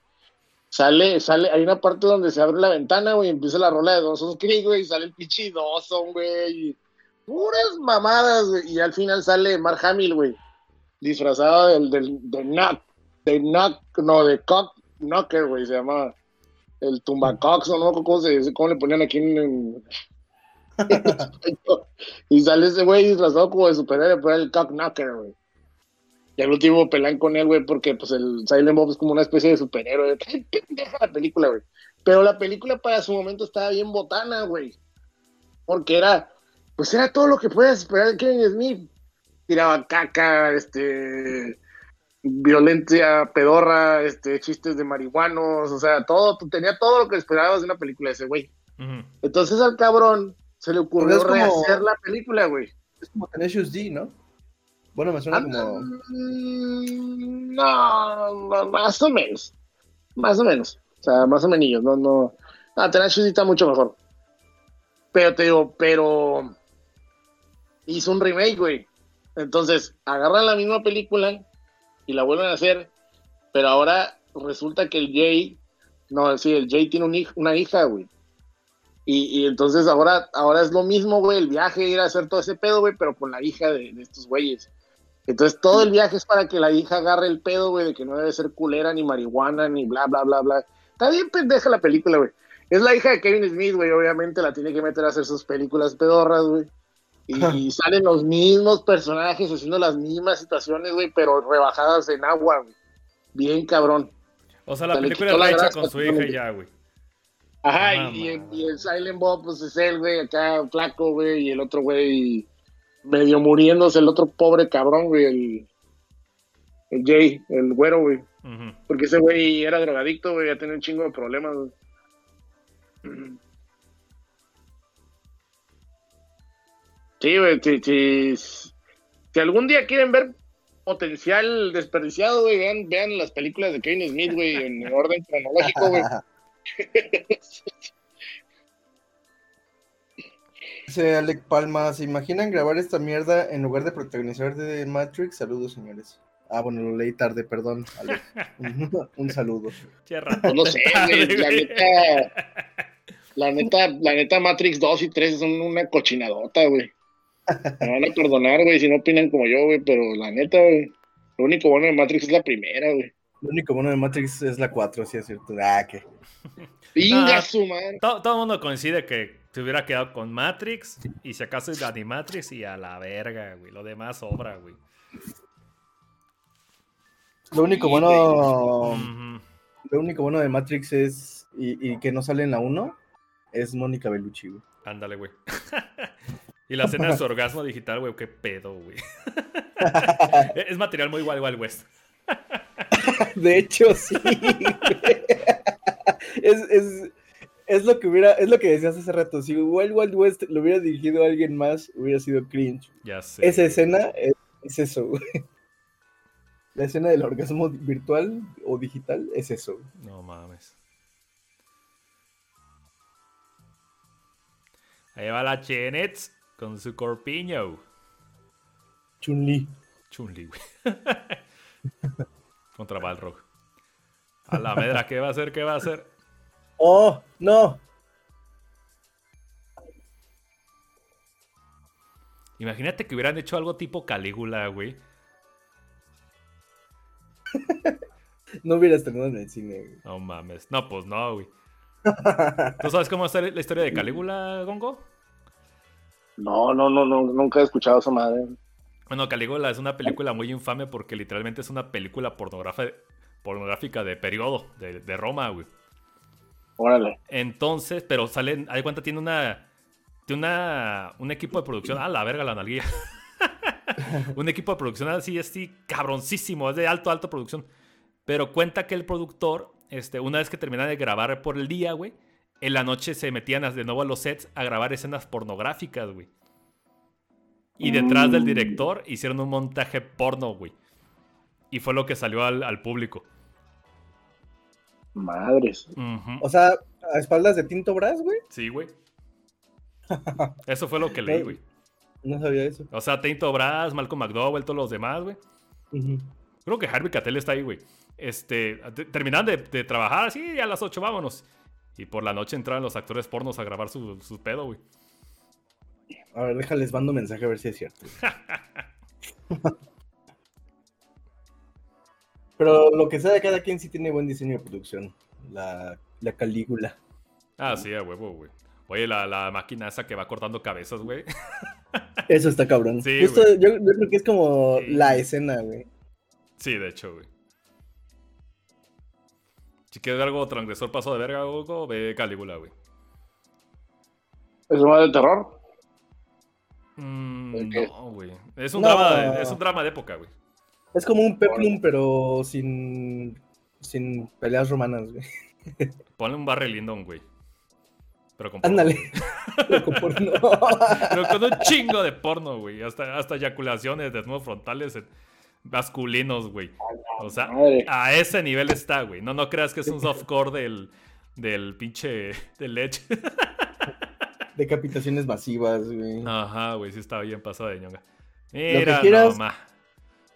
Sale, sale, hay una parte donde se abre la ventana, güey, y empieza la rola de Dawson's Creek, güey, y sale el pinche Dawson, güey, y puras mamadas, güey, y al final sale Mark Hamill, güey, disfrazado del, del, de Knock, de Knock, no, de Cock Knocker, güey, se llama el Tumbacox, o no acuerdo cómo, se, dice, cómo le ponían aquí en, en- y sale ese güey disfrazado como de superhéroe, pero era el Cock Knocker, güey. Y al último pelan con él, güey, porque pues el Silent Bob es como una especie de superhéroe. Pendeja la película, güey. Pero la película para su momento estaba bien botana, güey. Porque era, pues era todo lo que puedes esperar de Kevin Smith. Tiraba caca, este, violencia pedorra, este, chistes de marihuanos, o sea, todo, tenía todo lo que esperabas de una película de ese güey. Entonces al cabrón se le ocurrió como- rehacer la película, güey. Es como Tenacious D, ¿no? Bueno, me suena como. No, no, más o menos. Más o menos. O sea, más o menos. No, no. Ah, Tenacious D está mucho mejor. Pero te digo, pero hizo un remake, güey. Entonces, agarran la misma película y la vuelven a hacer, pero ahora resulta que el Jay, no, sí, el Jay tiene una hija, güey. Y, y entonces ahora, ahora es lo mismo, güey, el viaje, ir a hacer todo ese pedo, güey, pero con la hija de, de estos güeyes. Entonces todo el viaje es para que la hija agarre el pedo, güey, de que no debe ser culera, ni marihuana, ni bla, bla, bla, bla. Está bien pendeja la película, güey. Es la hija de Kevin Smith, güey, obviamente la tiene que meter a hacer sus películas pedorras, güey. Y, y salen los mismos personajes haciendo las mismas situaciones, güey, pero rebajadas en agua, güey. Bien cabrón. O sea, la película está hecha con su hija ya, güey. Ajá, Ah, y, y el, madre. y el Silent Bob, pues es él, güey, acá flaco, güey, y el otro güey medio muriéndose, el otro pobre cabrón, güey, el, el Jay, el güero, güey. Porque ese güey era drogadicto, güey, ya tenía un chingo de problemas, güey. Sí, güey, si, si, si algún día quieren ver potencial desperdiciado, güey, vean, vean las películas de Kevin Smith, güey, en orden cronológico, güey. Dice Alec Palma, ¿se imaginan grabar esta mierda en lugar de protagonizar de Matrix? Saludos, señores. Ah, bueno, lo leí tarde, perdón, Alec. Un, un saludo. Rato Pues no sé, tarde, güey, la neta, la neta, la neta Matrix 2 y 3 son una cochinadota, güey. Me van a perdonar, güey, si no opinan como yo, güey, pero la neta, güey, lo único bueno de Matrix es la primera, güey. Lo único bueno de Matrix es la 4, sí es cierto. Ah, que. Inga su madre. Todo, todo el mundo coincide que se hubiera quedado con Matrix y si acaso es Animatrix y a la verga, güey. Lo demás sobra, güey. Lo único bueno. Lo único bueno de Matrix es. Y, y que no sale en la 1 es Mónica Bellucci, güey. Ándale, güey. y la escena de su orgasmo digital, güey, qué pedo, güey. es material muy Wild Wild West. De hecho, sí. es, es, es lo que hubiera, es lo que decías hace rato. Si Wild Wild West lo hubiera dirigido a alguien más, hubiera sido cringe. Ya sé. Esa escena es, es eso, güey. La escena del orgasmo virtual o digital es eso. güey. No mames. Ahí va la Chenets con su corpiño. Chun-Li. Chunli, güey. Contra Balrog. A la medra, ¿qué va a hacer? ¿Qué va a hacer? ¡Oh! ¡No! Imagínate que hubieran hecho algo tipo Calígula, güey. No hubiera estrenado en el cine, güey. No mames. No, pues no, güey. ¿Tú sabes cómo está la historia de Calígula, Gongo? No, no, no, no, nunca he escuchado esa madre. Bueno, Calígula es una película muy infame porque literalmente es una película pornográfica, de periodo, de, de Roma, güey. Órale. Entonces, pero salen, hay cuenta, tiene una, tiene una, un equipo de producción, ah, la verga, la nalguilla. un equipo de producción así, así, cabroncísimo, es de alto, alto producción. Pero cuenta que el productor, este, una vez que terminan de grabar por el día, güey, en la noche se metían de nuevo a los sets a grabar escenas pornográficas, güey. Y detrás del Mm. director hicieron un montaje porno, güey. Y fue lo que salió al, al público. Madres. O sea, a espaldas de Tinto Brass, güey. Sí, güey. Eso fue lo que leí, güey. No sabía eso. O sea, Tinto Brass, Malcolm McDowell, todos los demás, güey. Creo que Harvey Keitel está ahí, güey. Este, te- terminaban de, de trabajar, sí, a las 8 vámonos. Y por la noche entraban los actores pornos a grabar su, su pedo, güey. A ver, déjales mando mensaje a ver si es cierto. Pero lo que sea de cada quien sí tiene buen diseño de producción. La, la Calígula. Ah, sí, a huevo, güey. Oye, la, la máquina esa que va cortando cabezas, güey. Eso está cabrón. Sí, Justo, yo, yo creo que es como Sí. la escena, güey. Sí, de hecho, güey. Si quieres ver algo transgresor paso de verga o algo, ve Calígula, güey. ¿Es más de terror? Mm, no, güey. Es un, No. drama de, es un drama de época, güey. Es como un peplum, pero sin, sin peleas romanas, güey. Ponle un Barry Lyndon, güey. Pero con porno, Ándale. Pero con porno. Pero con un chingo de porno, güey. Hasta, hasta eyaculaciones, desnudos frontales en- masculinos, güey. O sea, Madre. a ese nivel está, güey. No, no creas que es un softcore del, del pinche de leche. Decapitaciones masivas, güey. Ajá, güey, sí estaba bien pasado de ñonga. que Mira, quieras. nomás.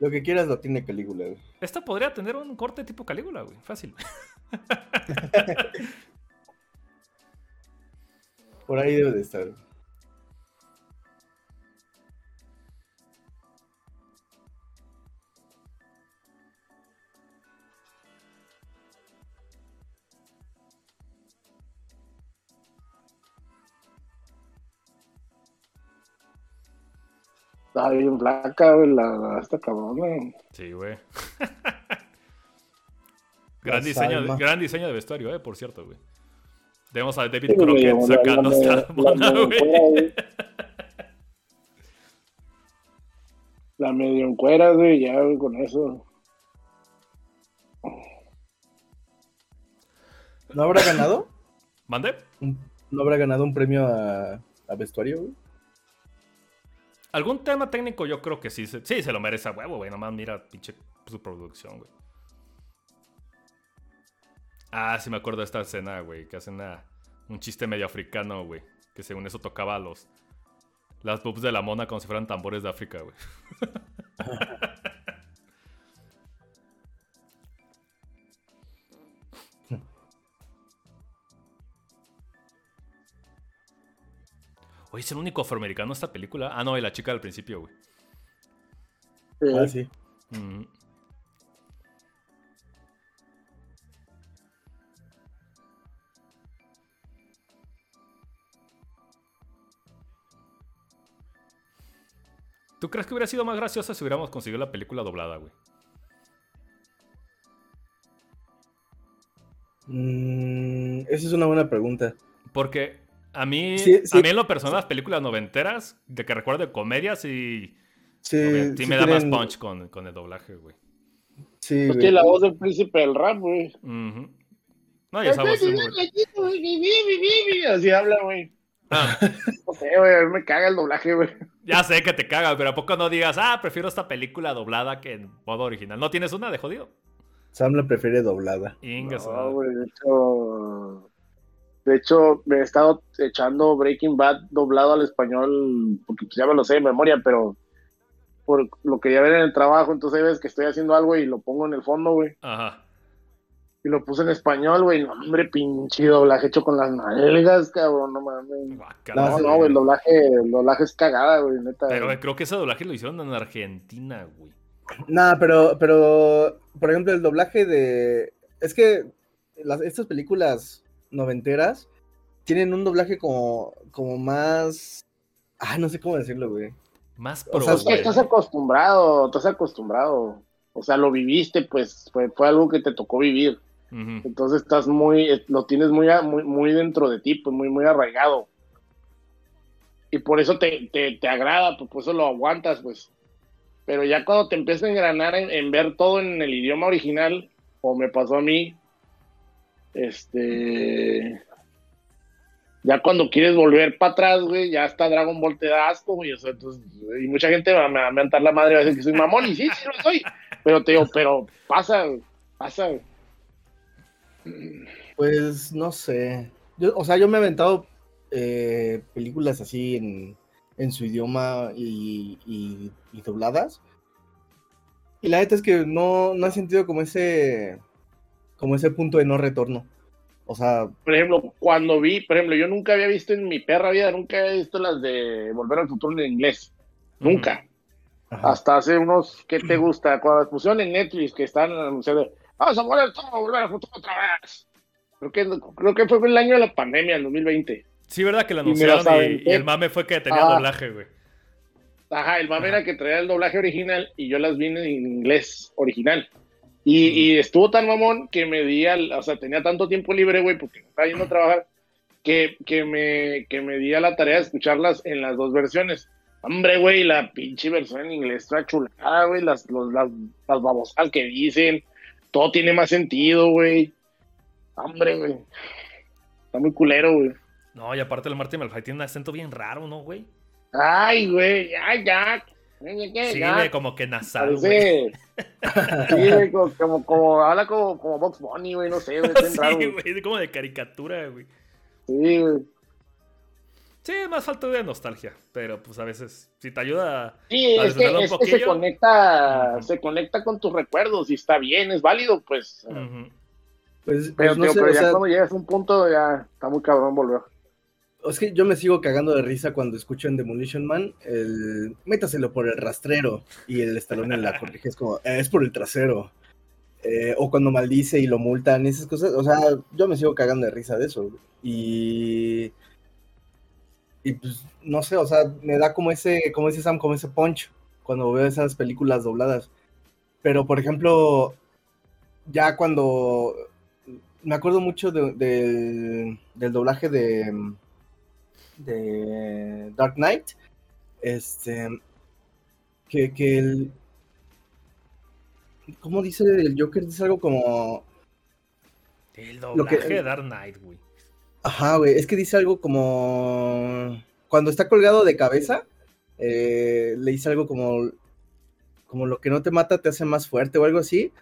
Lo que quieras lo tiene Calígula, güey. Esta podría tener un corte tipo Calígula, güey. Fácil. Por ahí debe de estar. Está bien flaca, güey, la, la- esta cabrona. Sí, güey. gran, diseño, gran diseño de vestuario, eh, por cierto, güey. Tenemos a David Sí, Crockett sacando la- esta mona, la- güey. güey. La medio encuera, güey, ya, güey, con eso. ¿No habrá ganado? ¿Mande? ¿No habrá ganado un premio a, a vestuario, güey? Algún tema técnico yo creo que sí. Sí, se lo merece a huevo, güey. Nomás mira pinche su producción, güey. Ah, sí me acuerdo de esta escena, güey. Que hacen un chiste medio africano, güey. Que según eso tocaba los... Las boobs de la mona como si fueran tambores de África, güey. Oye, ¿es el único afroamericano en esta película? Ah, no, y la chica del principio, güey. Sí. Ah, sí. Ujú. ¿Tú crees que hubiera sido más graciosa si hubiéramos conseguido la película doblada, güey? Mm, esa es una buena pregunta. Porque a mí, Sí, sí. a mí en lo personal, las películas noventeras, de que recuerdo de comedias, sí, Sí, sí sí me da más punch con, con el doblaje, güey. Sí, Pues la voz del príncipe del rap, güey. Ujú. No, y esa voz es muy... Así habla, güey. Ah, No sé, güey, a mí me caga el doblaje, güey. ya sé que te caga, pero ¿a poco no digas, ah, prefiero esta película doblada que en modo original? ¿No tienes una de jodido? Sam la prefiere doblada. Inga su No, güey, de hecho... De hecho, me he estado echando Breaking Bad doblado al español, porque ya me lo sé de memoria, pero por lo quería ver en el trabajo, entonces veces que estoy haciendo algo y lo pongo en el fondo, güey. Ajá. Y lo puse en español, güey. No, hombre, pinche doblaje hecho con las nalgas, cabrón, no mames. Guácala, No, no, güey, el doblaje, el doblaje es cagada, güey, neta. Pero güey, creo que ese doblaje lo hicieron en Argentina, güey. Nah, pero, pero, por ejemplo, el doblaje de. Es que las, estas películas noventeras tienen un doblaje como, como más. Ah, no sé cómo decirlo, güey. Más O pro, sea, Es que güey. estás acostumbrado, estás acostumbrado. O sea, lo viviste, pues, fue, fue algo que te tocó vivir. Entonces estás muy, eh, lo tienes muy, muy, muy dentro de ti, pues muy, muy arraigado. Y por eso te, te, te agrada, pues por eso lo aguantas, pues. Pero ya cuando te empiezas a engranar en, en ver todo en el idioma original, o me pasó a mí, este. Ya cuando quieres volver para atrás, güey, ya hasta Dragon Ball te da asco, güey. Y mucha gente me va a mentar la madre, a decir que soy mamón, y sí, sí lo soy. Pero te digo, pero pasa, pasa. Pues no sé. Yo, o sea, yo me he aventado eh, películas así en, en su idioma y, y- y dobladas. Y la neta es que no, no he sentido como ese como ese punto de no retorno. O sea, Por ejemplo, cuando vi, por ejemplo, yo nunca había visto en mi perra vida, nunca había visto las de Volver al Futuro en inglés. Nunca. ajá. Hasta hace unos, ¿qué te gusta? Cuando las pusieron en Netflix, que están anunciando, vamos a volver todo, volver al futuro otra vez. Creo que, creo que fue el año de la pandemia, el 2020. Sí, ¿verdad? Que las anunciaron y, el mame fue que tenía Ah. doblaje, güey. Ajá, el mame era que traía el doblaje original y yo las vi en inglés original. Y, y estuvo tan mamón que me di al, o sea, tenía tanto tiempo libre, güey, porque estaba yendo a trabajar, que, que, me, que me di a la tarea de escucharlas en las dos versiones. Hombre, güey, la pinche versión en inglés está chulada, güey, las, los- las, las babosas que dicen, todo tiene más sentido, güey. Hombre, güey. Está muy culero, güey. No, y aparte el Martin McFly tiene un acento bien raro, ¿no, güey? Ay, güey. Ya, ya, Sí, güey, como que nasal, güey. Sí, güey, como, como, como- habla como, como Box Bunny, güey, no sé, güey, Sí, güey. como de caricatura, güey. Sí, güey. Sí, más falta de nostalgia, pero pues a veces, si te ayuda Sí, A es que, un es que se poquillo. conecta, Ujú. se conecta con tus recuerdos y está bien, es válido, pues. Pues, Pero, pues, no tío, sé, pero ya sea, cuando llegas a un punto ya está muy cabrón volver. Es que yo me sigo cagando de risa cuando escucho en Demolition Man el métaselo por el rastrero y el estalón en la corrige es como, "Eh, es por el trasero. Eh, o cuando maldice y lo multan, esas cosas. O sea, yo me sigo cagando de risa de eso. Y. Y pues, no sé, o sea, me da como ese, como ese Sam, como ese punch cuando veo esas películas dobladas. Pero, por ejemplo, ya cuando. Me acuerdo mucho de- del- del doblaje de. De Dark Knight. Este. Que, que el. ¿Cómo dice el Joker? Dice algo como. El Lo que- doblaje de Dark Knight, güey. Ajá, güey. Es que dice algo como. Cuando está colgado de cabeza, eh, le dice algo como. Como lo que no te mata te hace más fuerte o algo así.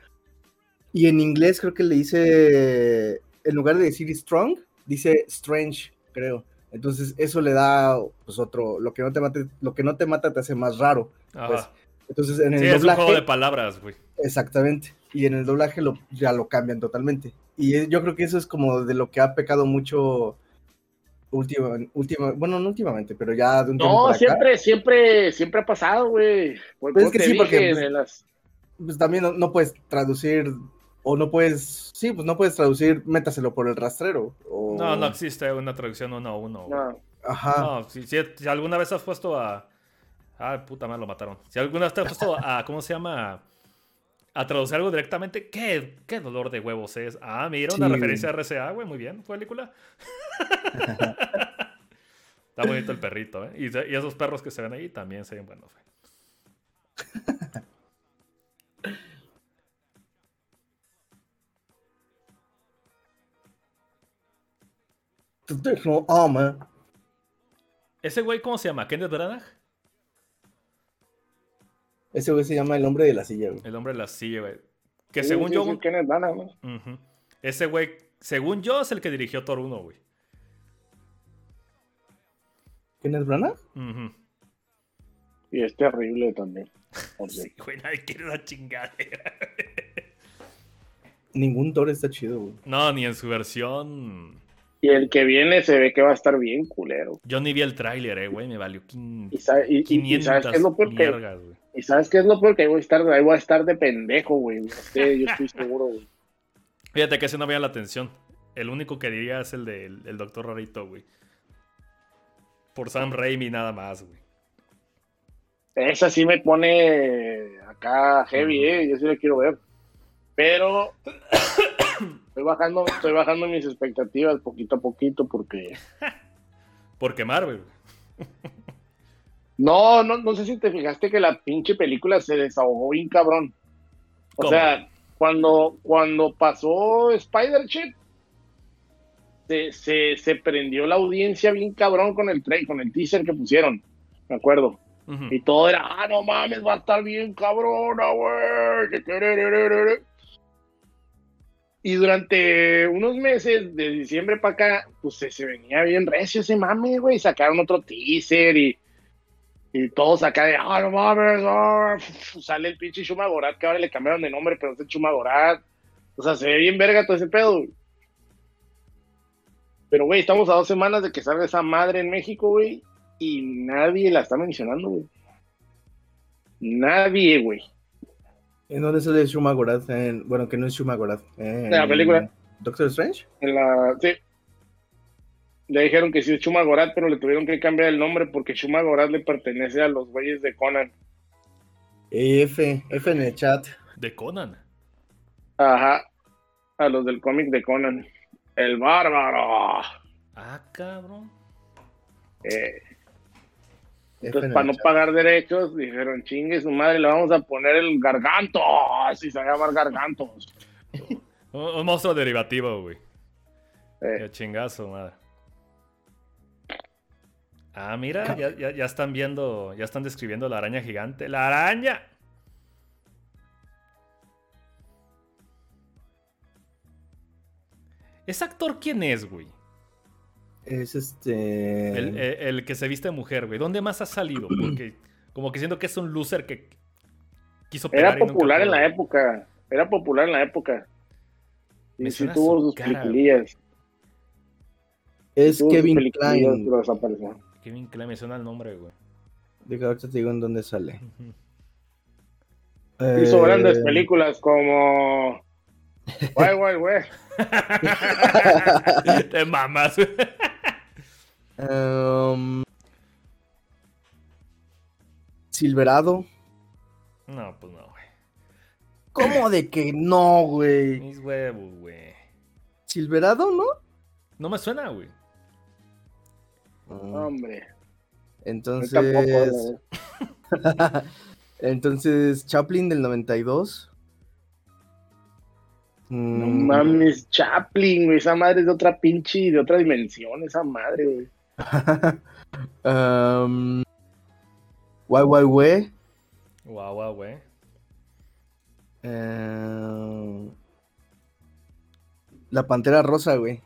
Y en inglés creo que le dice. En lugar de decir strong, dice strange, creo. Entonces eso le da pues otro. Lo que no te mate, lo que no te mata te hace más raro. Pues, Entonces en el sí, es un doblaje. juego de palabras, güey. Exactamente. Y en el doblaje lo, ya lo cambian totalmente. Y eh, yo creo que eso es como de lo que ha pecado mucho última, última, bueno, no últimamente, pero ya de un tiempo No, para acá. siempre, siempre, siempre ha pasado, güey. Por- Pues es que sí, porque, pues, en las- Pues también no, no puedes traducir, o no puedes, sí, pues no puedes traducir, métaselo por el rastrero. O... No, no existe una traducción uno a uno. no. Ajá. No, si, si- si alguna vez has puesto a. Ah, puta madre, lo mataron. Si alguna vez te has puesto a. ¿Cómo se llama? A traducir algo directamente. ¿Qué, qué dolor de huevos es? Ah, mira, una Sí. referencia a RCA, güey. Muy bien, película. Está bonito el perrito, ¿eh? Y, y esos perros que se ven ahí también se ven buenos, güey. Traditional armor. ¿Ese güey cómo se llama? ¿Kenneth Branagh? Ese güey se llama el hombre de la silla, güey. El hombre de la silla, güey. Que Sí, según sí, yo. sí, Kenneth. Ese güey, según yo, es el que dirigió Thor 1, güey. ¿Quién es Branagh? Ujú. Y es terrible también. Sí, güey, nadie quiere una chingadera. Ningún Thor está chido, güey. No, ni en su versión. Y el que viene se ve que va a estar bien culero. Yo ni vi el tráiler, eh, güey. Me valió quin- Y, sabe- y- y- y 500 sabes qué es lo peor que, mierdas, güey. y sabes qué es lo peor que ahí voy a estar, ahí voy a estar de pendejo, güey. Yo estoy seguro, güey. Fíjate que ese no me llama la atención. El único que diría es el del el Doctor Rarito, güey. Por Sam Raimi nada más, güey. Esa sí me pone acá heavy, eh. Yo sí la quiero ver. Pero estoy bajando, estoy bajando mis expectativas poquito a poquito porque Porque Marvel, no, no, no sé si te fijaste que la pinche película se desahogó bien cabrón. O ¿Cómo? sea, cuando, cuando pasó Spider Shit, se, se, se prendió la audiencia bien cabrón con el tra- con el teaser que pusieron. Me acuerdo. Y todo era, ah, no mames, va a estar bien cabrona, güey. Que tererere". Y durante unos meses, de diciembre para acá, pues se, se venía bien recio ese mame, güey. Sacaron otro teaser y, y todos acá de, ah, no mames, ah", sale el pinche Shuma Gorat, que ahora le cambiaron de nombre, pero es el Shuma Gorat. O sea, se ve bien verga todo ese pedo, güey. Pero, güey, estamos a dos semanas de que salga esa madre en México, güey, y nadie la está mencionando, güey. Nadie, güey. ¿En dónde sale Shuma Gorath? En- bueno, que no es Shuma Gorath. En la película. Doctor Strange. En la, sí. Le dijeron que sí es Shuma Gorat, pero le tuvieron que cambiar el nombre porque Shuma Gorat le pertenece a los güeyes de Conan. F, F en el chat. De Conan. Ajá. A los del cómic de Conan. El bárbaro. Ah, cabrón. Eh, entonces, en para no pagar derechos, dijeron, chingue su madre, le vamos a poner el garganto. Así se va a llamar gargantos. Un, un monstruo derivativo, güey. Eh, Qué chingazo, madre. Ah, mira, ya, ya, ya están viendo, ya están describiendo la araña gigante. ¡La araña! ¿Ese actor quién es, güey? Es este. El, el- el que se viste de mujer, güey. ¿Dónde más ha salido? Porque como que siento que es un loser que quiso pegar era popular en la época. Era popular en la época. Me Y sí suena tuvo su sus cara, peliculillas. es Tuvo sus Kevin peliculillas, Klein. Kevin Klein, me suena el nombre, güey. Diga, ahorita te digo en dónde sale. Hizo Eh, grandes películas como. Guay, guay, güey. Te mamas. Em, Silverado. no, pues no, güey. ¿Cómo de que no, güey? Mis huevos, güey. Silverado, ¿no? No me suena, güey. Mm, Hombre. yo Entonces. tampoco. Entonces, Chaplin del 92. No Mm, mames, Chaplin, güey. Esa madre es de otra pinche, de otra dimensión, esa madre, güey. um, Wai Wai Wei. Guau, guau, güey. eh, La Pantera Rosa, güey.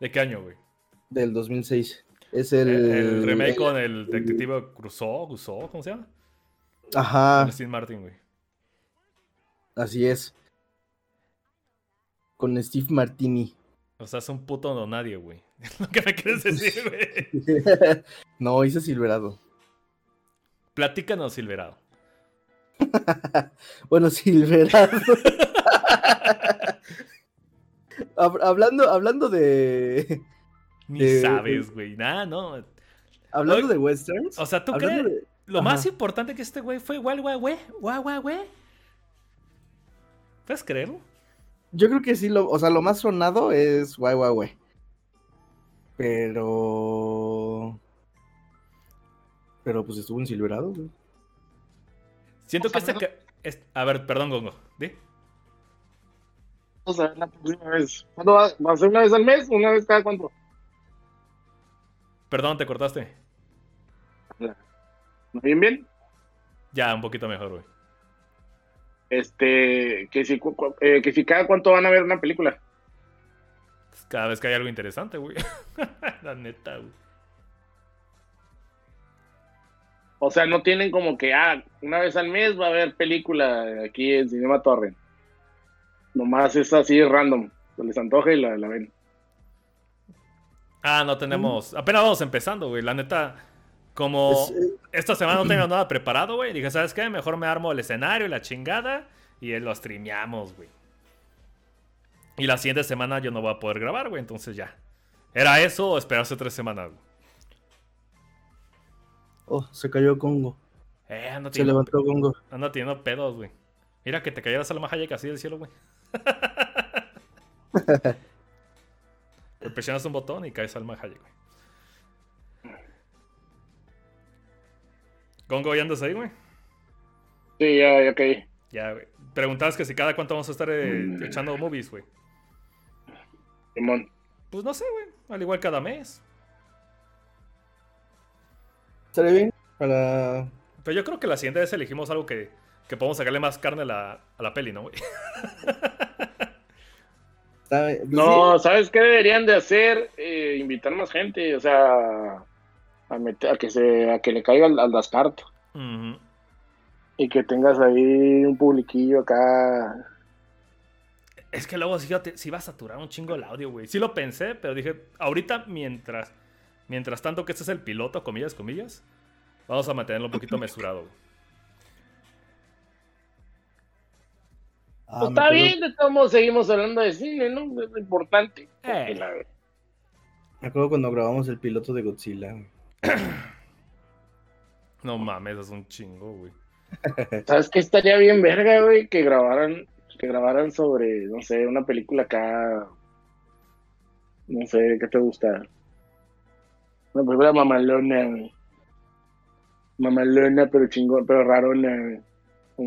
¿De qué año, güey? Del 2006. Es El, el. el remake con el detective Crusoe, Crusoe, ¿cómo se llama? Ajá, Con Steve Martin, güey. así es. Con Steve Martini. O sea, es un puto no nadie, güey. Lo que me quieres decir, güey. no, hice Silverado. Platícanos, Silverado. Bueno, Silverado. Hab- hablando, hablando de. Ni sabes, güey. Nada, no. Hablando Oye, de westerns. O sea, ¿tú crees? de- Lo Ajá. más importante que este güey fue. Guay, guay, güey. ¿Puedes creerlo? Yo creo que sí, lo, o sea, lo más sonado es Guay Guay Guay. Pero. Pero pues estuvo en Silverado, güey. Siento O que este... ca- es- A ver, perdón, Gongo. ¿Di? Vamos a ver la próxima vez. ¿Cuándo va? ¿Va a ser una vez al mes? ¿Una vez cada cuánto? Perdón, te cortaste. ¿No bien, bien? Ya, un poquito mejor, güey. Este, que si, eh, que si cada cuánto van a ver una película. Pues Cada vez que hay algo interesante, güey. La neta, güey. O sea, no tienen como que, ah, una vez al mes va a haber película aquí en Cinema Torre. Nomás es así random. Se les antoja y la, la ven. Ah, no tenemos. Apenas vamos empezando, güey. La neta, como eh, esta semana no tengo nada preparado, güey. Dije, ¿sabes qué? Mejor me armo el escenario y la chingada. Y lo streameamos, güey. Y la siguiente semana yo no voy a poder grabar, güey. Entonces ya. ¿Era eso o esperarse tres semanas, güey? Oh, se cayó Congo. Eh, anda Se levantó Congo. anda teniendo pedos, güey. Mira que te cayera Salma Hayek así del cielo, güey. Presionas un botón y cae Salma Hayek, güey. Gongo, ¿ya andas ahí, güey? Sí, ya, ya caí. Ya, güey. Preguntabas que si cada cuánto vamos a estar eh, echando movies, güey. Simón. Pues no sé, güey. Al igual cada mes. ¿Estaré bien? Para. Pero yo creo que la siguiente vez elegimos algo que que podemos sacarle más carne a la, a la peli, ¿no, güey? ¿Sabe? No, ¿sabes qué deberían de hacer? Eh, invitar más gente, o sea, a, meter, a que se, a que le caiga al, al Dascart Ujú. y que tengas ahí un publiquillo acá. Es que luego sí, te- sí va a saturar un chingo el audio, güey. Sí lo pensé, pero dije, ahorita mientras, mientras tanto que este es el piloto, comillas, comillas, vamos a mantenerlo un poquito mesurado, güey. Ah, Pues está bien, de todos modos seguimos hablando de cine, ¿no? Es lo importante. Eh. la- Me acuerdo cuando grabamos el piloto de Godzilla. No mames, es un chingo, güey. ¿Sabes qué estaría bien verga, güey? Que grabaran, que grabaran sobre, no sé, una película acá. No sé, ¿qué te gusta? Una película mamalona, güey. Mamalona, pero chingón, pero rarona, güey.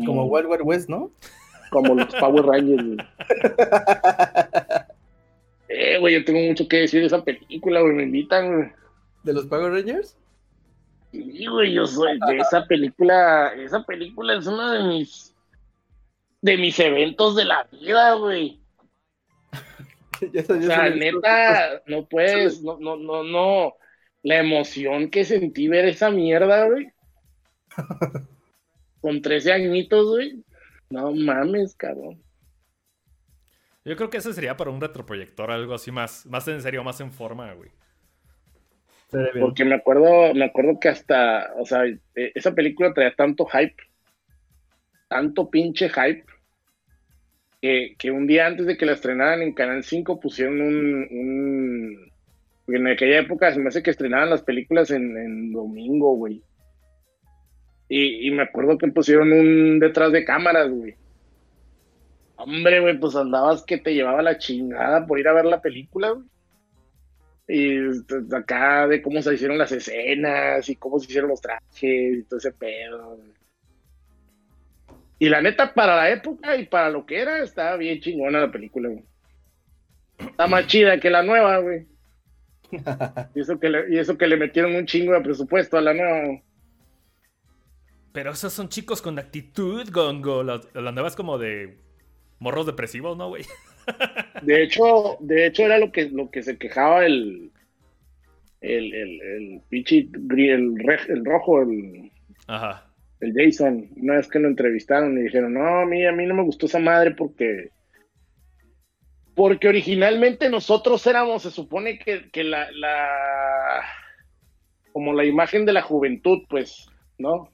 Como Wild Wild West, ¿no? como los Power Rangers, güey. Eh, güey, yo tengo mucho que decir de esa película, güey. Me invitan, güey. ¿De los Power Rangers? Sí, güey, yo soy de esa película. Esa película es uno de mis. de mis eventos de la vida, güey. Ya O sea, neta, no puedes, no, no, no, no. La emoción que sentí ver esa mierda, güey. Con 13 añitos, güey. No mames, cabrón. Yo creo que ese sería para un retroproyector, algo así más, más en serio, más en forma, güey. Porque me acuerdo, me acuerdo que hasta, o sea, eh, esa película traía tanto hype, tanto pinche hype, que, que un día antes de que la estrenaran en Canal 5 pusieron un, un- en aquella época se me hace que estrenaban las películas en, en domingo, güey. Y, y me acuerdo que pusieron un detrás de cámaras, güey. Hombre, güey, pues andabas que te llevaba la chingada por ir a ver la película, güey. Y este, acá de cómo se hicieron las escenas y cómo se hicieron los trajes y todo ese pedo. Y la neta, para la época y para lo que era, estaba bien chingona la película, güey. Está más chida que la nueva, güey. Y eso que le, y eso que le metieron un chingo de presupuesto a la nueva. güey. Pero esos son chicos con actitud, Gongo. La, la nueva es como de morros depresivos, ¿no, güey? De hecho, de hecho era lo que, lo que se quejaba el el, el, el pinche gri- el, rojo, el, Ajá. el Jason, una vez que lo entrevistaron y dijeron, no, a mí, a mí no me gustó esa madre porque porque originalmente nosotros éramos, se supone que, que la, la como la imagen de la juventud, pues, ¿no?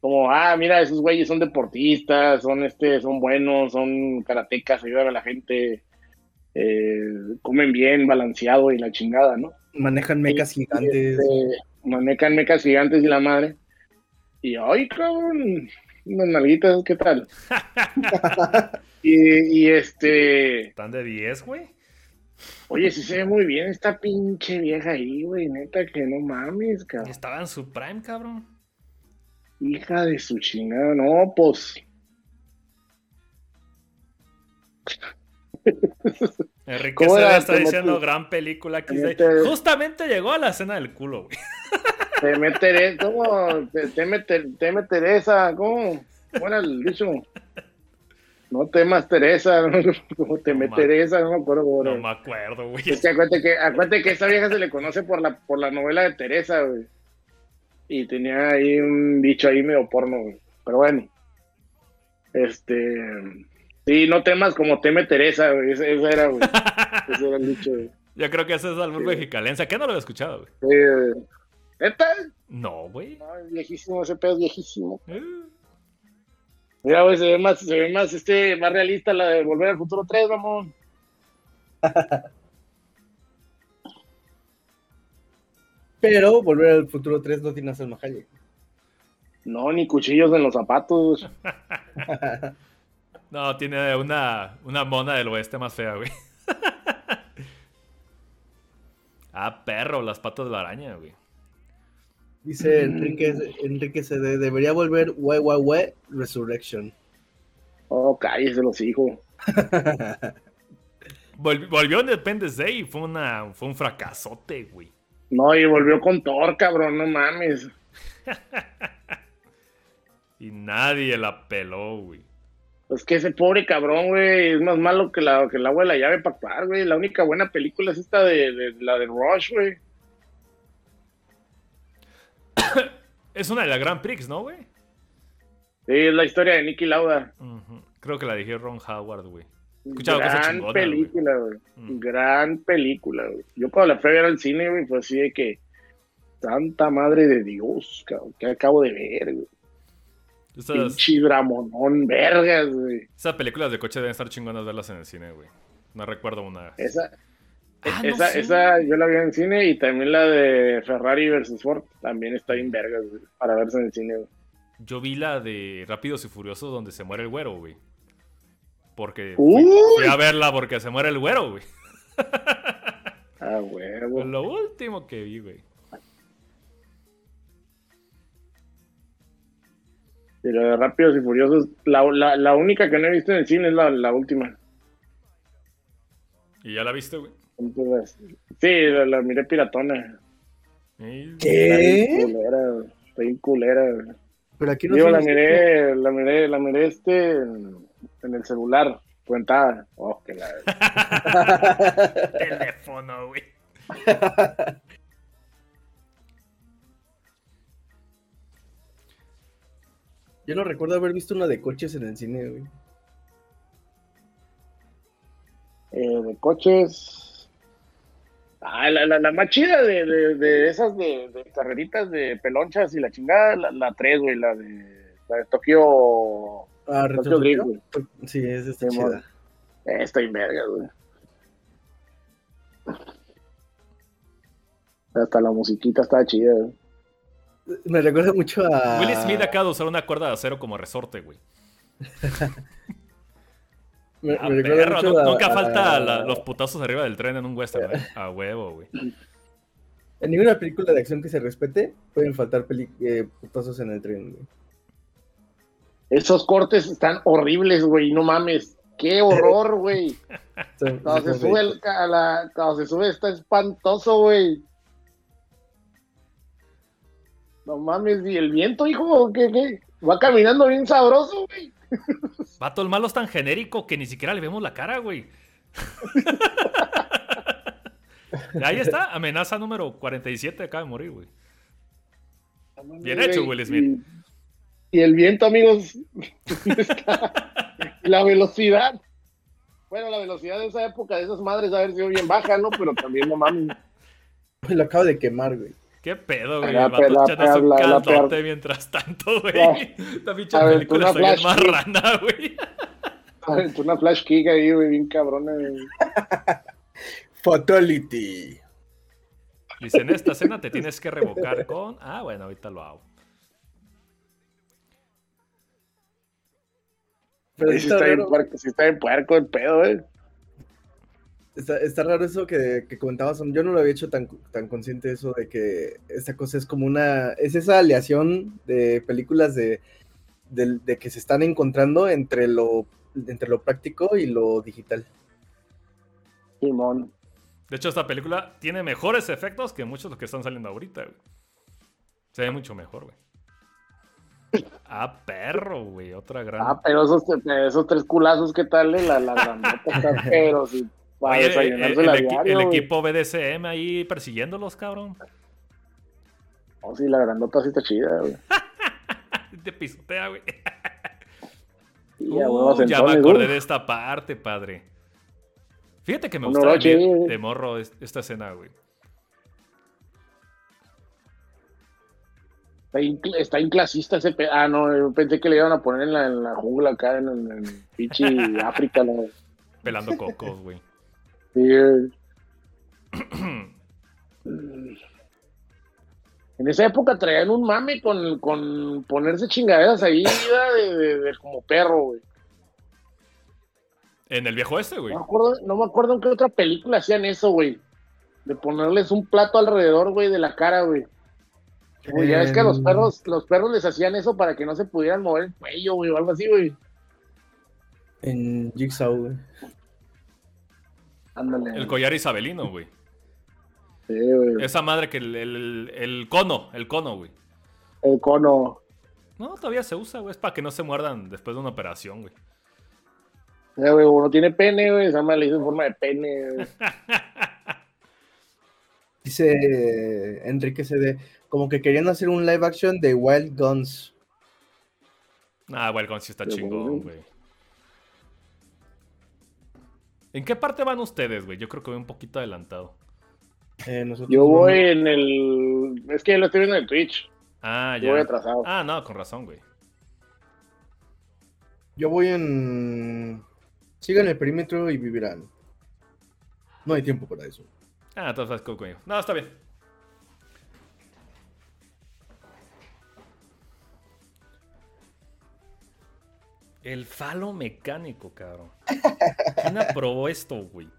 Como, ah, mira, esos güeyes son deportistas, son este, son buenos, son karatecas, ayudan a la gente, eh, comen bien, balanceado y la chingada, ¿no? Manejan mecas gigantes. Este, manejan mecas gigantes y la madre. Y ay, cabrón, unas nalguitas, ¿qué tal? y, y este, ¿Están de 10, güey? oye, sí se ve muy bien esta pinche vieja ahí, güey, neta que no mames, cabrón. Estaba en su prime, cabrón. Hija de su chingada, no, pues. Enrique ¿Cómo se era? está Te diciendo metes- gran película. te metes- Justamente llegó a la escena del culo, güey. Teme Teresa, ¿cómo? Te- Teme, Ter- teme Teresa, ¿cómo? ¿Cómo era el dicho? No temas Teresa, como teme No ma- Teresa, no me acuerdo era. No me acuerdo, güey. Es que acuérdate que, acuérdate que esa vieja se le conoce por la, por la novela de Teresa, güey. Y tenía ahí un dicho ahí medio porno, güey. Pero bueno. Este. Sí, no temas como teme Teresa, güey. Ese, ese era, güey. Ese era el dicho, güey. Yo creo que ese es albur mexicalense. ¿Qué no lo había escuchado, güey? Sí. No, güey. No, es viejísimo, ese pedo es viejísimo. Eh, Mira, güey, se ve más, se ve más, este, más realista la de Volver al Futuro 3, mamón. Pero Volver al Futuro 3 no tiene a Salma Hayek. No, ni cuchillos en los zapatos. No, tiene una, una mona del oeste más fea, güey. ah, perro, las patas de la araña, güey. Dice Enrique, Enrique CD, debería volver Wai Wai Wai Resurrection. Oh, cállese los hijos. Vol- volvió Independence Day y fue, una, fue un fracasote, güey. No, y volvió con Thor, cabrón, no mames. Y nadie la peló, güey. Es que ese pobre cabrón, güey, es más malo que la, que el agua de la llave para actuar, güey. La única buena película es esta de, de- la de Rush, güey. Es una de la Grand Prix, ¿no, güey? Sí, es la historia de Nicky Lauda. Creo que la dije Ron Howard, güey. Escuchado Gran chingona, película, güey. Mm. Gran película, güey. Yo cuando la fui a ver al cine, güey, fue así de que... Santa madre de Dios, cabrón, que acabo de ver, güey. Esas, Pinche dramonón, vergas, güey. esas películas de coche deben estar chingonas verlas en el cine, güey. No recuerdo una. Esa, Ah, no esa, sé. esa yo la vi en cine y también la de Ferrari versus Ford también está bien vergas, güey, para verse en el cine, güey. Yo vi la de Rápidos y Furiosos donde se muere el güero, güey. Porque fui, fui a verla porque se muere el güero, güey. Ah, huevo. Lo último que vi, güey. Y la de Rápidos y Furiosos, la, la, la única que no he visto en el cine es la, la última. ¿Y ya la viste, güey? Entonces, sí, la, la miré piratona. Está ¿Qué? culera, güey. Está bien culera, güey. Pero aquí no Digo, la miré, la miré, la miré este en, en el celular, cuentada. Oh, que la... Teléfono, güey. Yo no recuerdo haber visto una de coches en el cine, güey. eh, de coches. Ah, la, la, la más chida de, de, de esas de, de carreritas de pelonchas y la chingada, la, la 3, güey, la de, la de Tokio. Ah, Tokyo Drift, güey. Sí, esa está Sí, chida. Eh, bien verga, güey. Hasta la musiquita está chida, güey. Me recuerda mucho a. Will Smith acaba de usar una cuerda de acero como resorte, güey. Me, Ah, me recuerda perro, mucho nu- a- nunca a- falta la- los putazos arriba del tren en un western, ¿eh? A huevo, güey. En ninguna película de acción que se respete pueden faltar peli- eh, putazos en el tren, güey. Esos cortes están horribles, güey, no mames. Qué horror, güey. Cuando se sube, el, a la, cuando se sube está espantoso, güey. No mames, ¿y el viento, hijo? ¿Qué, qué? Va caminando bien sabroso, güey. Vato, el malo es tan genérico que ni siquiera le vemos la cara, güey. Ahí está, amenaza número 47 acaba de morir, güey. Bien hecho, güey. Will Smith. Y, y el viento, amigos, la velocidad. Bueno, la velocidad de esa época, de esas madres, ha haber sido bien baja, ¿no? Pero también, no mames. Lo acabo de quemar, güey. ¿Qué pedo, güey? La El vato pe- la un la- la caldote mientras tanto, güey. La- Esta pinche a ver, película bien flash marrana, güey. Aventó Una flash kick ahí, güey, bien cabrona. güey. Fatality. Dice, en esta escena te tienes que revocar con... Ah, bueno, ahorita lo hago. Pero Sí está está, bien puerco, sí está bien puerco el pedo, güey. está, está raro eso que, que comentabas. Yo no lo había hecho tan, tan consciente eso de que esta cosa es como una. Es esa aleación de películas de, del- de que se están encontrando entre lo, entre lo práctico y lo digital. Simón. De hecho, esta película tiene mejores efectos que muchos de los que están saliendo ahorita, güey. Se ve mucho mejor, güey. Ah, perro, güey. Otra gran... Ah, pero esos, esos tres culazos, ¿qué tal? eh? La, la grandota está, pero sí, para Oye, desayunarse el diario, el equipo BDSM ahí persiguiéndolos, cabrón. Oh, sí, la grandota sí está chida, güey. Te pisotea, güey. Uh, ya me acordé uh. de esta parte, padre. Fíjate que me Un gustaba de morro es- esta escena, güey. Está, incl- está inclasista ese pe... Ah, no, yo pensé que le iban a poner en la, en la jungla acá en, en, en pinche África. ¿no? Pelando cocos, güey. Sí. En esa época traían un mame con, con ponerse chingaderas ahí ¿verdad? de, de- de como perro, güey. En el viejo este, güey. No me acuerdo, no me acuerdo en qué otra película hacían eso, güey. De ponerles un plato alrededor, güey, de la cara, güey. Güey, ya es que a los En- perros, los perros les hacían eso para que no se pudieran mover el cuello, güey, o algo así, güey. En Jigsaw, güey. Ándale. El collar isabelino, güey. Sí, güey. Esa madre que el, el- el cono, el cono, güey. El cono. No, todavía se usa, güey. Es para que no se muerdan después de una operación, güey. Ya, güey, uno tiene pene, güey. Esa madre le hizo en forma de pene, güey. Dice Enrique CD, como que querían hacer un live action de Wild Guns. Ah, Welcome sí está Pero chingón, bueno. güey. ¿En qué parte van ustedes, güey? Yo creo que voy un poquito adelantado. Eh, nosotros Yo voy en el. Es que lo estoy viendo en Twitch. Ah, Yo voy ya. atrasado. Ah, no, con razón, güey. Yo voy en... Sigan el perímetro y vivirán. No hay tiempo para eso. Ah, entonces vas conmigo. No, está bien. El falo mecánico, cabrón. ¿Quién aprobó esto, güey?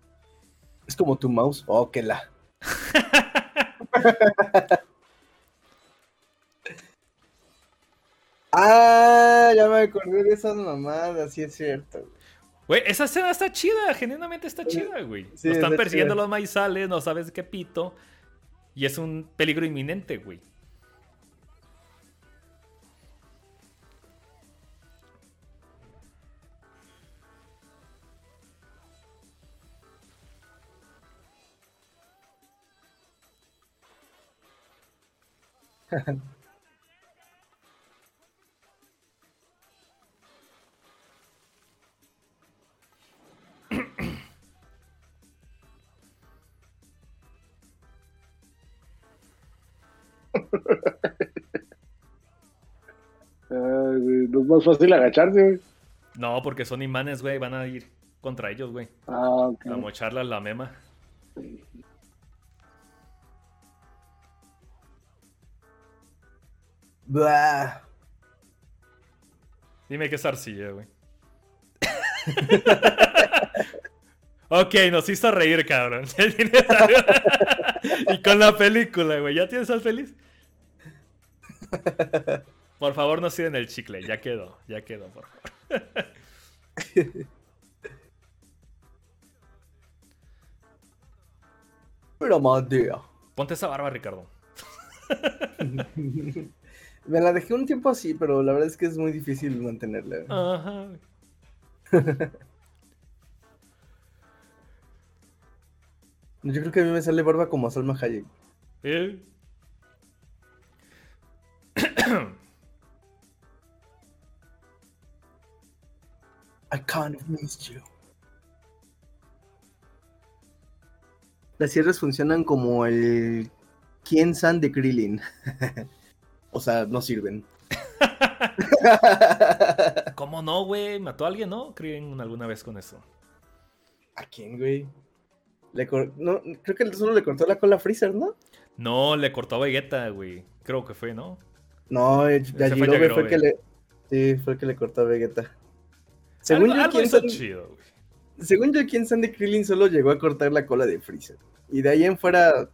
Es como tu mouse. Oh, que la. ah, ya me acordé de esas mamadas, sí es cierto. Güey, esa escena está chida, genuinamente está chida, güey. Sí, Nos están está persiguiendo chida. los maizales, no sabes qué pito. Y es un peligro inminente, güey. no es más fácil agacharse, güey. No, porque son imanes, güey. Van a ir contra ellos, güey. Ah, ok. A mocharla la mema. Blah. Dime que es arcilla, güey. ok, nos hizo reír, cabrón. Y con la película, güey. ¿Ya tienes al feliz? Por favor, no sigan el chicle. Ya quedó, ya quedó, por favor. Pero madea. Ponte esa barba, Ricardo. Me la dejé un tiempo así, pero la verdad es que es muy difícil mantenerla. Ajá. Yo creo que a mí me sale barba como a Salma Hayek. Eh, I kind of missed you. Las cierres funcionan como el Kien San de Krillin. o sea, no sirven. ¿Cómo no, güey? ¿Mató a alguien, no? ¿Creen alguna vez con eso? ¿A quién, güey? Le cor- no, creo que solo le cortó la cola a Freezer, ¿no? No, le cortó a Vegeta, güey. Creo que fue, ¿no? No, eh, Yajirobe fue, el que le. Sí, fue el que le cortó a Vegeta. Según algo, yo, algo Kien hizo San- chido, güey. según yo, Kien San de Krillin solo llegó a cortar la cola de Freezer. Y de ahí en fuera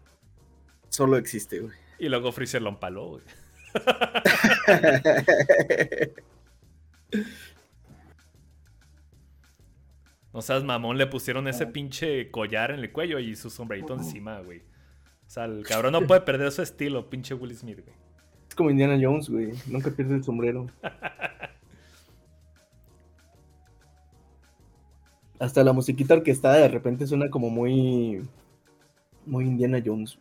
solo existe, güey. Y luego Freezer lo empaló, güey. No seas mamón, le pusieron ese pinche collar en el cuello y su sombrerito encima, güey. O sea, el cabrón no puede perder su estilo, pinche Will Smith, güey. Es como Indiana Jones, güey. Nunca pierde el sombrero. Hasta la musiquita orquestada de repente suena como muy. Muy Indiana Jones.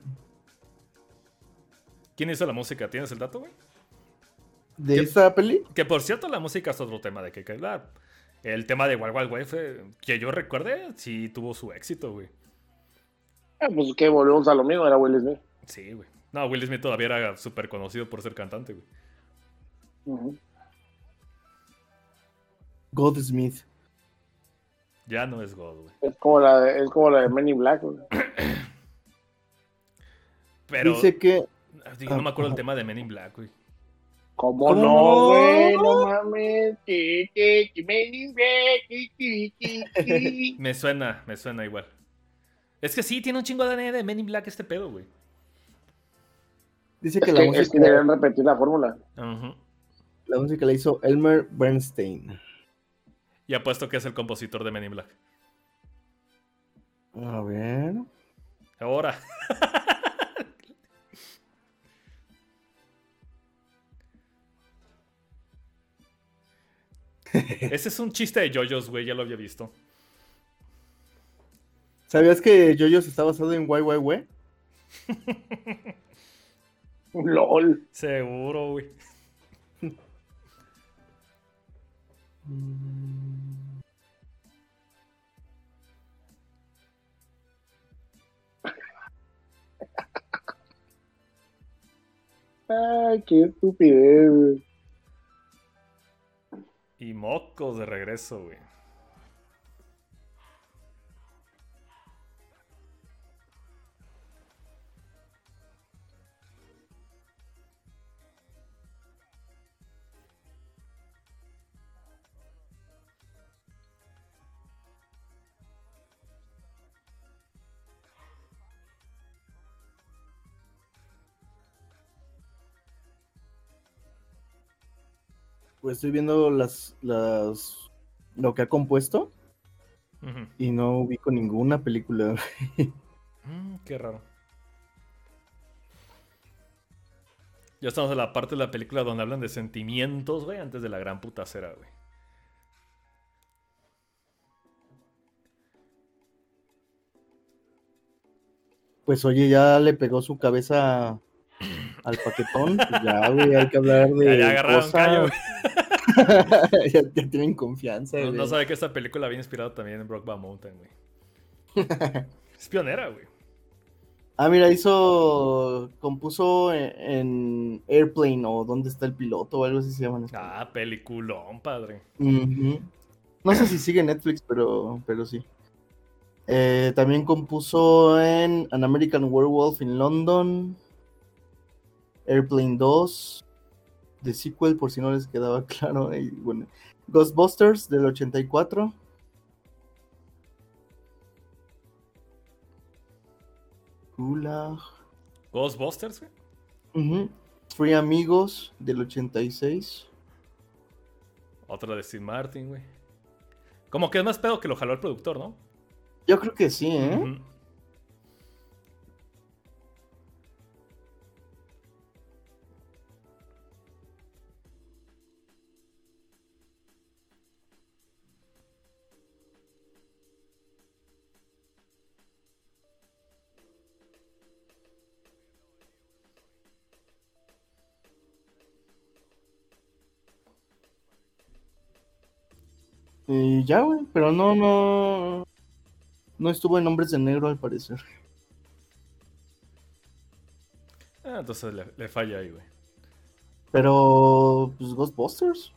¿Quién hizo la música? ¿Tienes el dato, güey? ¿De esta peli? Que por cierto, la música es otro tema de que que hablar. El tema de Wild Wild West, fue- que yo recuerde, sí tuvo su éxito, güey. Ah, pues que volvemos a lo mismo, era Will Smith. Sí, güey. No, Will Smith todavía era súper conocido por ser cantante, güey. Ujú. Goldsmith. Ya no es God, güey. Es como la de, es como la de Men in Black, güey. Pero Dice que. digo, no me acuerdo el tema de Men in Black, güey. ¿Cómo, ¿Cómo no, güey? No mames. Me suena, me suena igual. Es que sí, tiene un chingo de de Men in Black este pedo, güey. Dice Es que, la, que, es que música, deben repetir la fórmula. Ujú. la música la hizo Elmer Bernstein. Y apuesto que es el compositor de Men in Black. A ver. Ahora. Ese es un chiste de yoyos, güey, ya lo había visto. ¿Sabías que Yoyos está basado en YYW? LOL. Seguro, güey. Ay, qué estupidez, güey. Y mocos de regreso, güey. Pues estoy viendo las, las lo que ha compuesto y no ubico ninguna película. Mm, qué raro. Ya estamos en la parte de la película donde hablan de sentimientos, güey, antes de la gran putacera, güey. Pues oye, ya le pegó su cabeza al paquetón. pues ya, güey, hay que hablar de. Ya, ya agarraron callo, ya, ya tienen confianza, No, güey. no sabe que esta película había inspirado también en Brockback Mountain, güey. Es pionera, güey. Ah, mira, hizo. Compuso en, en Airplane o ¿Dónde está el piloto? o algo así se llama. Ah, peliculón, padre. No sé si sigue Netflix, pero, pero sí. Eh, también compuso en An American Werewolf in London, Airplane 2, The Sequel, por si no les quedaba claro. y bueno, Ghostbusters del 84. Gulag. Ghostbusters, güey. Ujú. Free Amigos del 86. Otra de Steve Martin, güey. Como que es más pedo que lo jaló el productor, ¿no? Yo creo que sí, ¿eh? Y ya, güey, pero no, no. No estuvo en Hombres de Negro al parecer. Ah, entonces le, le falla ahí, güey. Pero, pues Ghostbusters.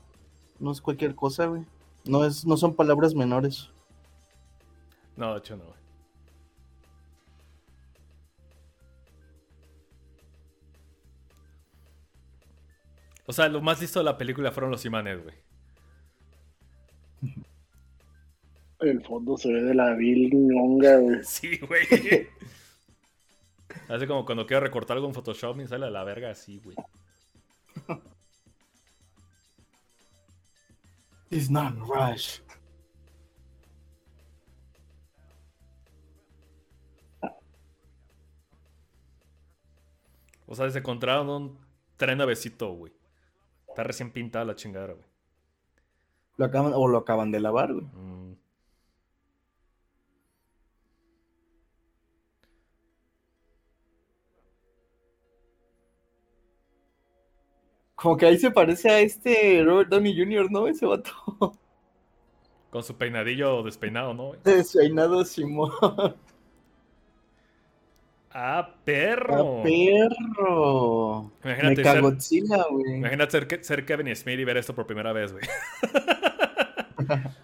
No es cualquier cosa, güey. No, es, no son palabras menores. No, de hecho no, güey. O sea, lo más listo de la película fueron los imanes, güey. El fondo se ve de la vil ñonga, güey. Sí, güey. Hace como cuando quiero recortar algo en Photoshop y sale a la verga así, güey. It's not rush. O sea, se encontraron un tren nuevecito, güey. Está recién pintada la chingadera, güey. Lo acaban, o lo acaban de lavar, güey. Mm. Como que ahí se parece a este Robert Downey Jr., ¿no? Ese vato. Con su peinadillo despeinado, ¿no? Despeinado Simón. ¡Ah, perro! ¡Ah, perro! Imagínate Me güey. Imagínate ser Kevin Smith y ver esto por primera vez, güey.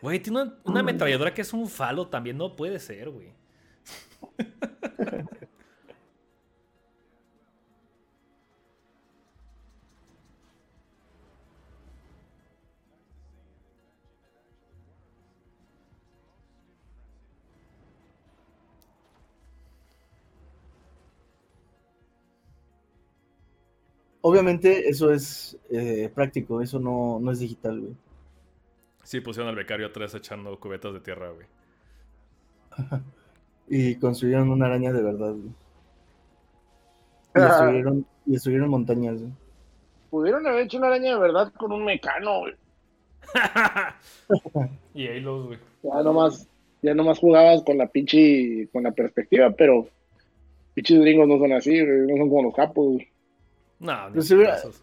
Güey, tiene una, una ametralladora que es un falo también. No puede ser, güey. Obviamente eso es eh, práctico, eso no, no es digital, güey. Sí, pusieron al becario atrás echando cubetas de tierra, güey. Y construyeron una araña de verdad, güey. Y destruyeron, y destruyeron montañas, güey. Pudieron haber hecho una araña de verdad con un mecano, güey. y Halo, güey. Ya nomás, ya nomás jugabas con la pinche, con la perspectiva, pero pinches gringos no son así, güey, no son como los capos. güey. No, Pero se hubiera-. Pues,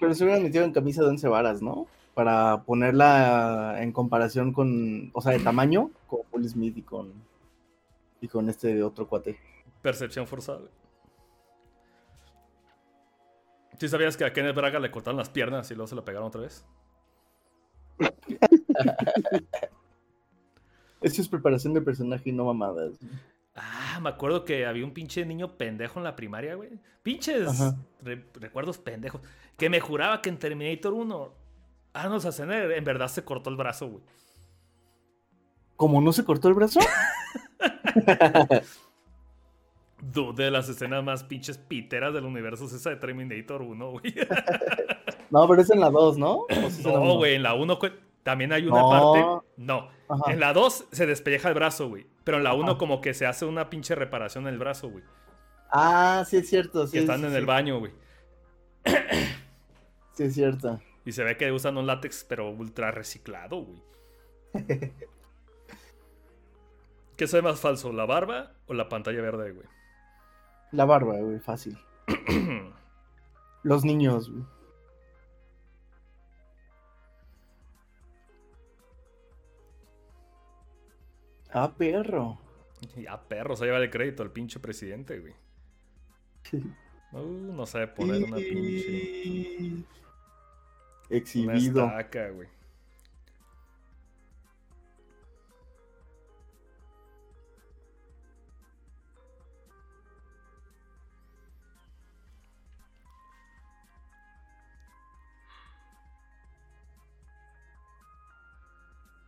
Pero se hubieran metido en camisa de once varas, ¿no? Para ponerla en comparación con, o sea, de tamaño, con Will Smith y con, y con este otro cuate. Percepción forzada. ¿Sí sabías que a Kenneth Braga le cortaron las piernas y luego se la pegaron otra vez? Esto es preparación de personaje y no mamadas. Ah, me acuerdo que había un pinche niño pendejo en la primaria, güey. Pinches re- recuerdos pendejos. Que me juraba que en Terminator 1 Arnold Schwarzenegger en verdad se cortó el brazo, güey. ¿Cómo no se cortó el brazo? De las escenas más pinches piteras del universo es esa de Terminator 1, güey. No, pero es en la 2, ¿no? ¿O sí es en la No, güey, en la 1 también hay una No. parte. No. Ajá. En la 2 se despelleja el brazo, güey. Pero en la 1 Ajá. como que se hace una pinche reparación en el brazo, güey. Ah, sí es cierto. Sí, Que están sí, en sí. el baño, güey. Sí es cierto. Y se ve que usan un látex, pero ultra reciclado, güey. ¿Qué sabe más falso, la barba o la pantalla verde, güey? La barba, güey, fácil. Los niños, güey. Ah, perro. ya, perro, se lleva el crédito el pinche presidente, güey. Uh, no sabe poner una pinche. Una Exhibido. estaca, güey.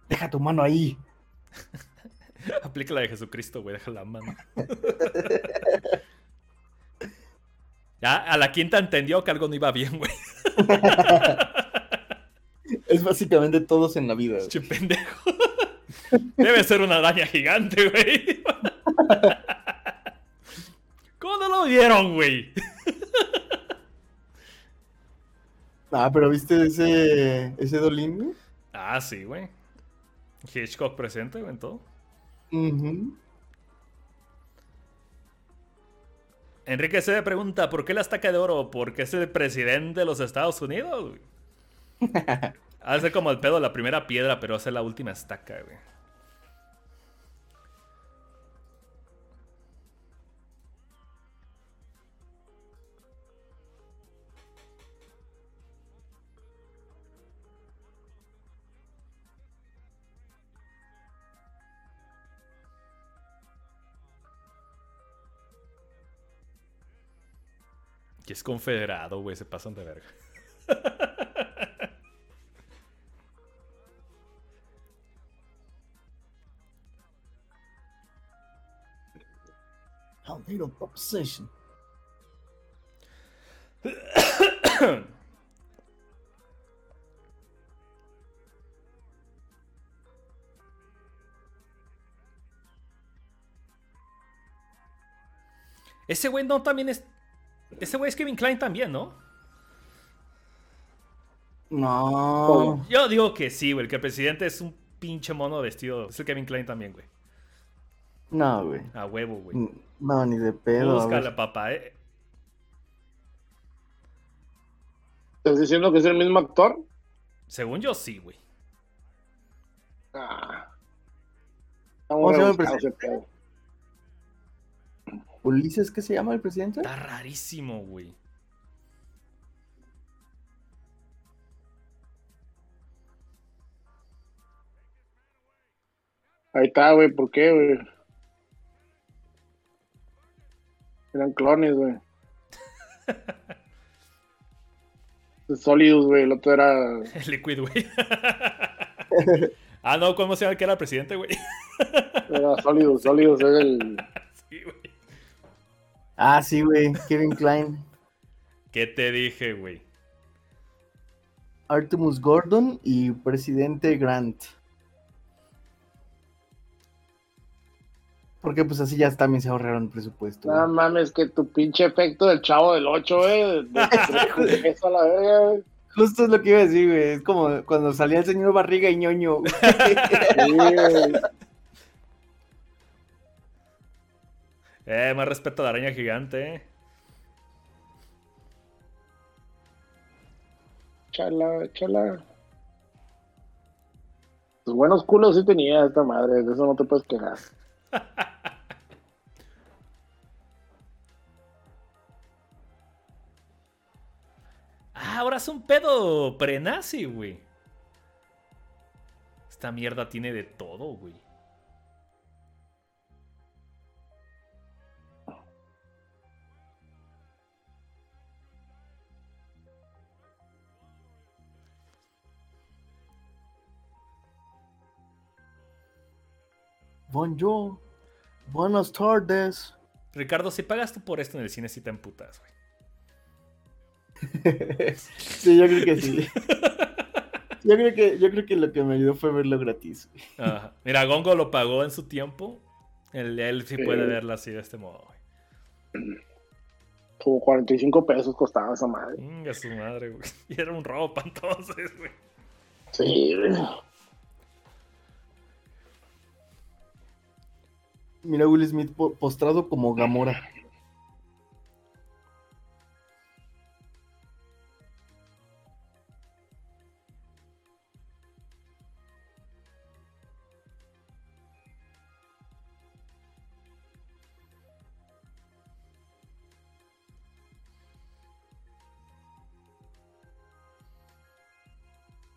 Deja tu mano ahí. Aplica la de Jesucristo, güey, deja la mano. ya, a la quinta entendió que algo no iba bien, güey. Es básicamente todos en la vida. Che pendejo. Debe ser una araña gigante, güey. ¿Cómo no lo vieron, güey? Ah, pero ¿viste ese, ese güey? Ah, sí, güey. Hitchcock presente, güey, en todo. Enrique se pregunta, ¿por qué la estaca de oro? Porque es el presidente de los Estados Unidos, güey. Hace como el pedo la primera piedra, pero hace la última estaca, güey. Que es confederado, güey, se pasan de verga. Proposition. Ese güey no también es. Ese güey es Kevin Klein también, ¿no? No. Yo digo que sí, güey, que el presidente es un pinche mono vestido. Es el Kevin Klein también, güey. No, güey. A huevo, güey. No, ni de pedo. a Búscala, papá, eh. ¿Estás diciendo que es el mismo actor? Según yo, sí, güey. Ah. ¿Cómo se llama el pedo. ¿Ulises qué se llama el presidente? Está rarísimo, güey. Ahí está, güey, ¿por qué, güey? Eran clones, güey. Sólidos, güey, el otro era. El Liquid, güey. ah, no, ¿cómo se llama el que era el presidente, güey? Era sólidos, sólidos, era el. sí, güey. Ah, sí, güey. Kevin Klein. ¿Qué te dije, güey? Artemus Gordon y presidente Grant. Porque pues así ya también se ahorraron presupuesto. No güey. mames, que tu pinche efecto del chavo del 8, güey. De, eso a la verga, güey. Justo es lo que iba a decir, güey. Es como cuando salía el señor Barriga y ñoño. güey. Sí, güey. Eh, más respeto a la araña gigante, eh. Chala, chala. Pues buenos culos sí tenía esta madre, de eso no te puedes quejar. Ah, ahora es un pedo prenazi, güey. Esta mierda tiene de todo, güey. Bonjour. Buenas tardes. Ricardo, si pagas tú por esto en el cine, sí te emputas, güey. sí, yo creo que sí. Yo creo que, yo creo que lo que me ayudó fue verlo gratis. güey. Ajá. Mira, Gongo lo pagó en su tiempo. Él, él sí puede Sí. verla así de este modo, güey. Como 45 pesos costaba esa madre. Mm, a su madre, güey. Y era un robo para entonces, güey. Sí, güey. Mira Will Smith po- postrado como Gamora.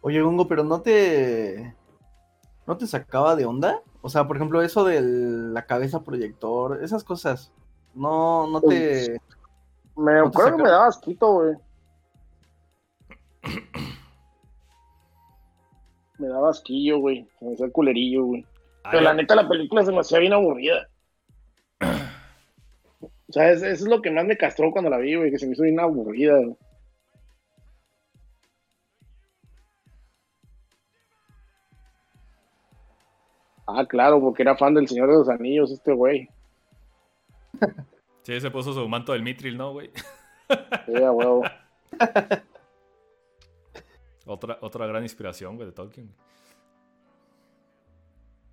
Oye, Gongo, pero no te. ¿No te sacaba de onda? O sea, por ejemplo, eso de la cabeza proyector, esas cosas. No, no te. Me ¿No te acuerdo que me daba asquito, güey. Me daba asquillo, güey. Se me hacía culerillo, güey. Pero Ay, la neta, la película se me hacía bien aburrida. O sea, es- eso es lo que más me castró cuando la vi, güey, que se me hizo bien aburrida. güey. Ah, claro, porque era fan del Señor de los Anillos, este güey. Sí, se puso su manto del Mitril, ¿no, güey? Sí, a huevo. Otra, otra gran inspiración, güey, de Tolkien.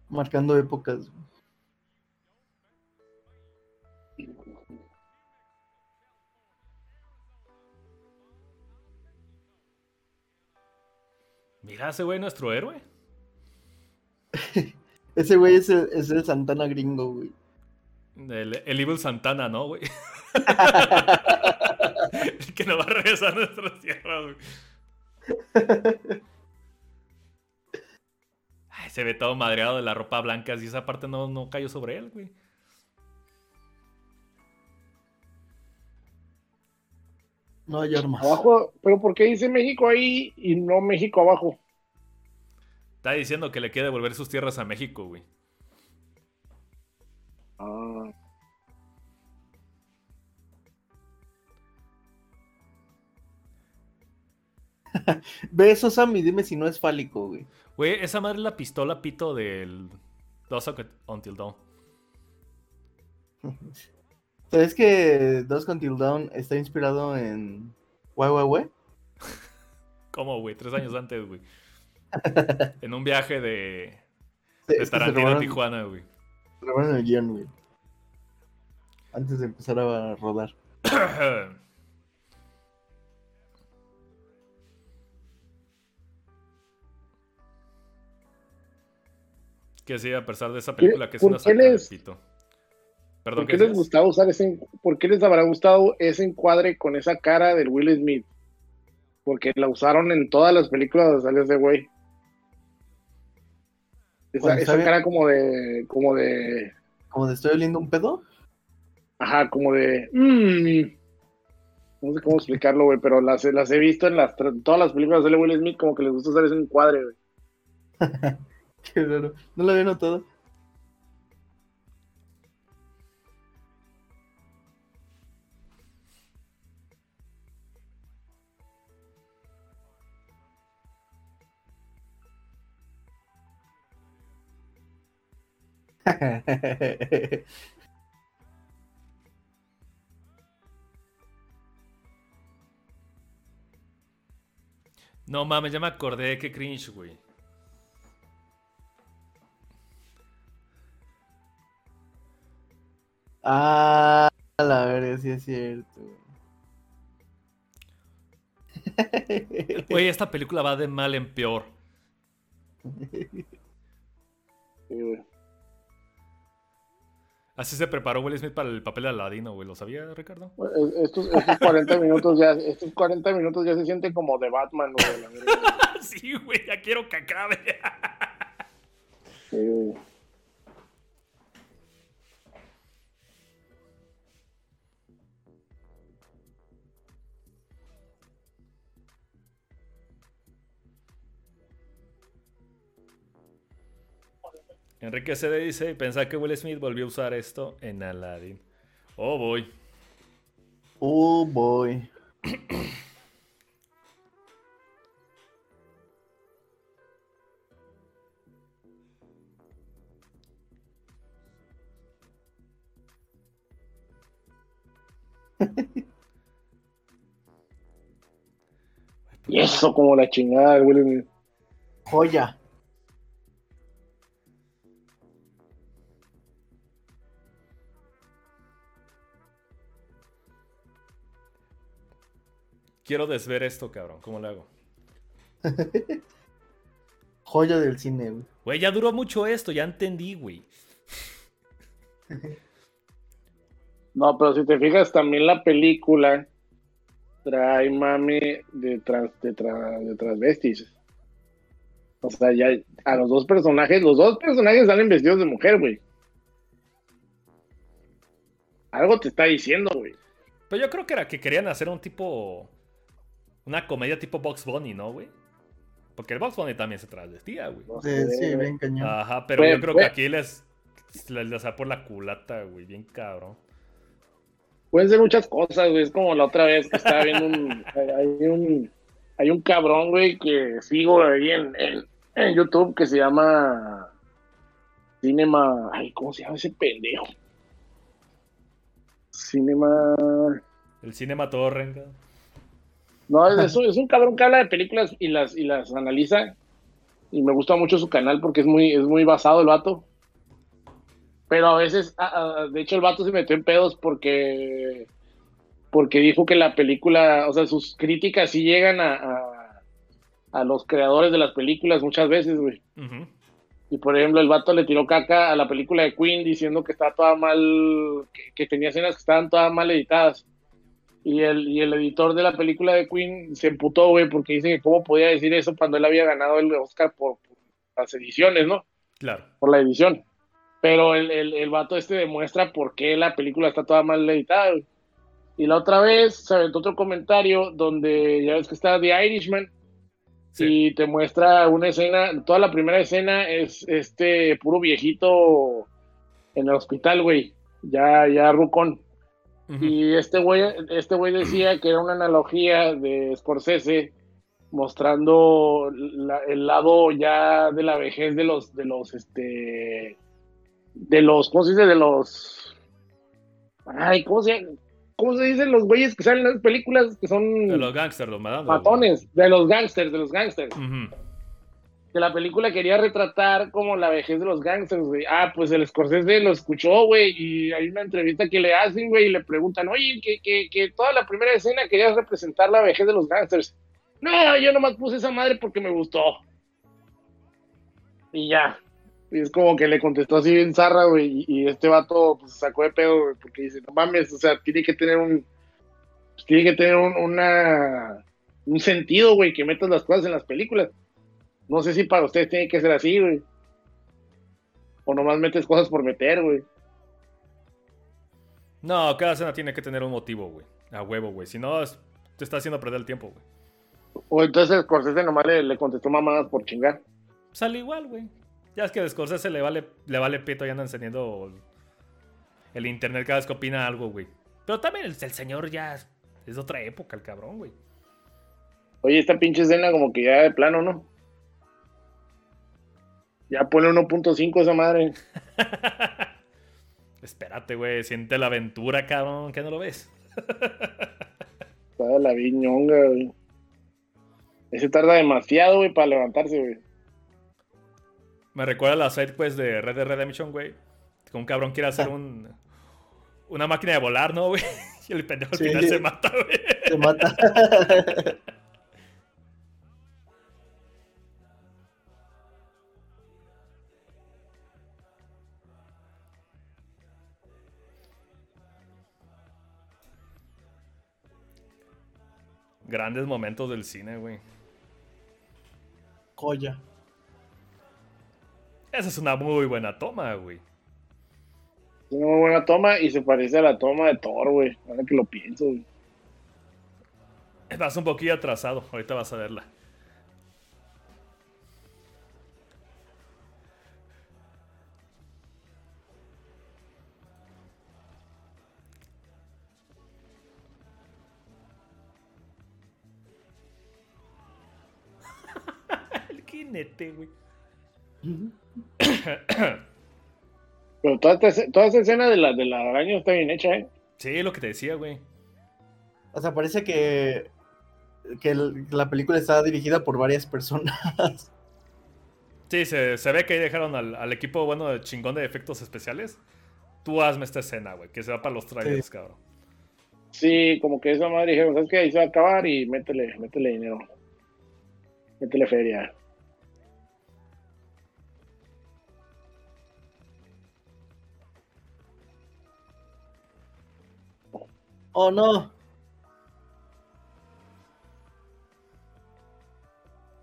Marcando épocas. Mira, ese güey, nuestro héroe. Ese güey es el, es el Santana gringo, güey. El, el Evil Santana, ¿no, güey? El que nos va a regresar a nuestras tierras, güey. Ay, se ve todo madreado de la ropa blanca, así esa parte no, no cayó sobre él, güey. No hay armas. Abajo, pero ¿por qué dice México ahí y no México abajo? Está diciendo que le quiere devolver sus tierras a México, güey. Ah, Ve eso, Sam, y dime si no es fálico, güey. Güey, esa madre es la pistola pito del Dusk Until Dawn. ¿Sabes que Dusk Until Dawn está inspirado en Huehue? ¿Cómo, güey? Tres años antes, güey. En un viaje de, Sí, de Tarantino a robaron, Tijuana, güey. se robaron el guion, güey. Antes de empezar a rodar. que sí, a pesar de esa película, que es una qué de les- pito. Perdón, ¿Por ¿qué qué les decías? gustaba usar ese, por qué les habrá gustado ese encuadre con esa cara del Will Smith? Porque la usaron en todas las películas sale ese güey. Esa, esa cara como de, como de, Como de estoy oliendo un pedo. ajá, como de, mm, no sé cómo explicarlo, güey, pero las, las he visto en las, todas las películas de Will Smith como que les gusta usar ese encuadre, güey. Qué raro. No lo había notado. no mames, ya me acordé que cringe, güey. Ah, la verdad, sí es cierto. Güey, esta película va de mal en peor. Así se preparó Will Smith para el papel de Aladino, güey. ¿Lo sabía, Ricardo? Es- Estos, estos 40 minutos ya, estos 40 minutos ya se sienten como de Batman, güey. sí, güey, ya quiero que acabe. Sí, güey. Enrique CD dice, pensaba que Will Smith volvió a usar esto en Aladdin. Oh, boy. Oh boy. Y eso como la chingada, güey. Joya. Quiero desver esto, cabrón. ¿Cómo lo hago? Joya del cine, güey. Güey, ya duró mucho esto, ya entendí, güey. No, pero si te fijas, también la película trae mami de, trans, de, tra- de transvestis. O sea, ya a los dos personajes, los dos personajes salen vestidos de mujer, güey. Algo te está diciendo, güey. Pero yo creo que era que querían hacer un tipo. Una comedia tipo Box Bunny, ¿no, güey? Porque el Box Bunny también se transvestía, güey. No Sí, sí, güey. bien cañón. Ajá, pero Fue- yo creo fue- que aquí les. Les, les da por la culata, güey. Bien cabrón. Pueden ser muchas cosas, güey. Es como la otra vez que estaba viendo un. Hay un, hay un cabrón, güey, que sigo ahí en, en, en YouTube que se llama. Cinema. Ay, ¿cómo se llama ese pendejo? Cinema. El Cinema Torren, cabrón. No, es, un cabrón que habla de películas y las, y las analiza. Y me gusta mucho su canal porque es muy, es muy basado el vato. Pero a veces, ah, ah, de hecho, el vato se metió en pedos porque, porque dijo que la película, o sea, sus críticas sí llegan a, a, a los creadores de las películas muchas veces, güey. Y por ejemplo, el vato le tiró caca a la película de Queen diciendo que estaba toda mal, que, que tenía escenas que estaban todas mal editadas. Y el, y el editor de la película de Queen se emputó, güey, porque dice que cómo podía decir eso cuando él había ganado el Oscar por, por las ediciones, ¿no? Claro. Por la edición. Pero el, el, el vato este demuestra por qué la película está toda mal editada, güey. Y la otra vez se aventó otro comentario donde ya ves que está The Irishman Sí. y te muestra una escena, toda la primera escena es este puro viejito en el hospital, güey, ya, ya rucón. Y este güey, este güey decía que era una analogía de Scorsese mostrando la- el lado ya de la vejez de los, de los, este, de los, ¿cómo se dice? De los, ay, ¿cómo se, cómo se dicen los güeyes que salen en las películas que son De los gangsters, los matones? De los gangsters, de los gangsters Ujú. Que la película quería retratar como la vejez de los gangsters, güey. Ah, pues el Scorsese lo escuchó, güey, y hay una entrevista que le hacen, güey, y le preguntan, oye, que, que, que toda la primera escena querías representar la vejez de los gangsters. No, yo nomás puse esa madre porque me gustó. Y ya. Y es como que le contestó así bien zarra, güey, y, este vato pues sacó de pedo, güey, porque dice, no mames, o sea, tiene que tener un, tiene que tener un, una, un sentido, güey, que metas las cosas en las películas. No sé si para ustedes tiene que ser así, güey. O nomás metes cosas por meter, güey. No, cada escena tiene que tener un motivo, güey. A huevo, güey. Si no, es- te está haciendo perder el tiempo, güey. O entonces Scorsese nomás le, le contestó mamadas por chingar. Sale igual, güey. Ya es que a Scorsese le vale, le vale pito y anda encendiendo el internet cada vez que opina algo, güey. Pero también el, el señor ya es de otra época, el cabrón, güey. Oye, esta pinche escena como que ya de plano, ¿no? Ya pone 1.5 esa madre. Espérate, güey. Siente la aventura, cabrón. ¿Qué no lo ves? Toda la viñonga, güey. Ese tarda demasiado, güey, para levantarse, güey. Me recuerda a la side quest de Red Dead Redemption, güey. Que un cabrón quiere hacer un. Una máquina de volar, ¿no, güey? Y el pendejo al Sí. final se mata, güey. Se mata. Grandes momentos del cine, güey. Joya. Esa es una muy buena toma, güey. Es una muy buena toma y se parece a la toma de Thor, güey. Ahora que lo pienso, güey. Vas un poquillo atrasado. Ahorita vas a verla. Güey. Pero toda esta, toda esta escena de la, de la araña está bien hecha, ¿eh? Sí, lo que te decía, güey. O sea, parece que, que el- la película está dirigida por varias personas. Sí, se, se ve que ahí dejaron al, al equipo bueno de chingón de efectos especiales. Tú hazme esta escena, güey, que se va para los trailers, cabrón. Sí, como que esa madre dijeron, ¿sabes qué? Ahí se va a acabar y métele, métele dinero. Métele feria. Oh, no.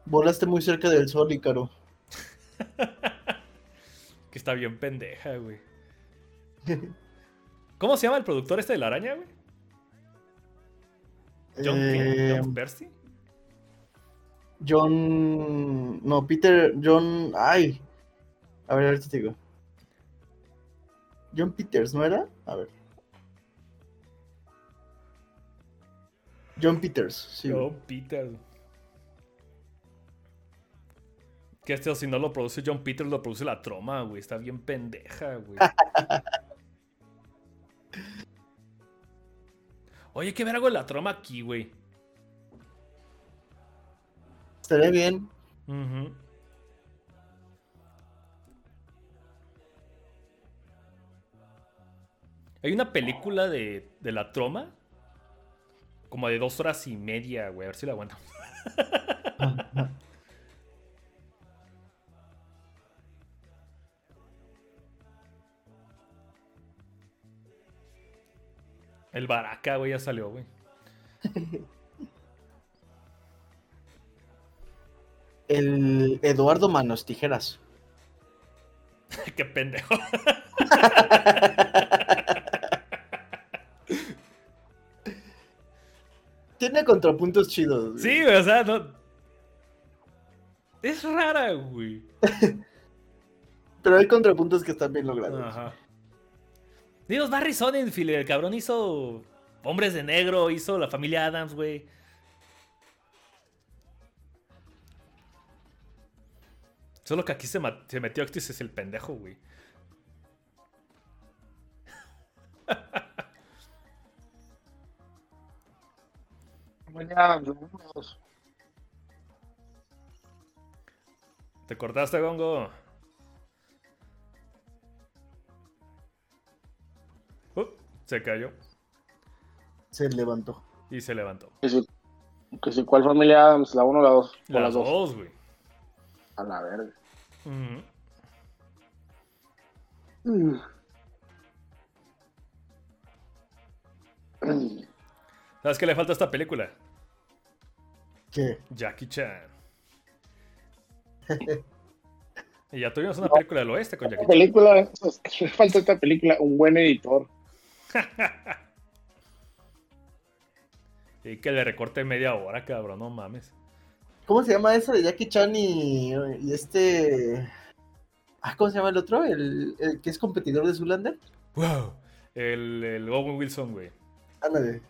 Volaste muy cerca del sol, Ícaro. Que está bien pendeja, güey. ¿Cómo se llama el productor este de la araña, güey? John? Eh, John Percy. John. No, Peter. John. Ay. A ver, ahorita te digo. John Peters, ¿no era? A ver. John Peters, sí. John Peters. Que este, si no lo produce John Peters, lo produce la troma, güey. Está bien pendeja, güey. Oye, ¿qué ver algo de la troma aquí, güey? Estaría bien. Hay una película de, de la troma. Como de dos horas y media, güey. A ver si la aguanto. El Baraka, güey, ya salió, güey. El Eduardo Manos Tijeras. Qué pendejo. Tiene contrapuntos chidos. güey. Sí, o sea, no. Es rara, güey. Pero hay contrapuntos que están bien logrados. Ajá. Dios, Barry Sonnenfeld, el cabrón hizo Hombres de Negro, hizo La Familia Adams, güey. Solo que aquí se, se metió Actis es el pendejo, güey. Vámonos. ¿Te cortaste, Gongo? Uh, se cayó Se levantó. y se levantó. Que si, que si cuál familia Adams, la 1 o la 2. O Las dos. dos, güey. A la verga. Ujú. ¿Sabes qué le falta a esta película? ¿Qué? Jackie Chan. y ya tuvimos una película del oeste con Jackie Esta Chan. película, me falta esta película, un buen editor. Y que le recorte media hora, cabrón, no mames. ¿Cómo se llama eso de Jackie Chan y, y este. Ah, ¿Cómo se llama el otro? El, el que es competidor de Zulander. Wow. El, el Owen Wilson, güey. Ándale.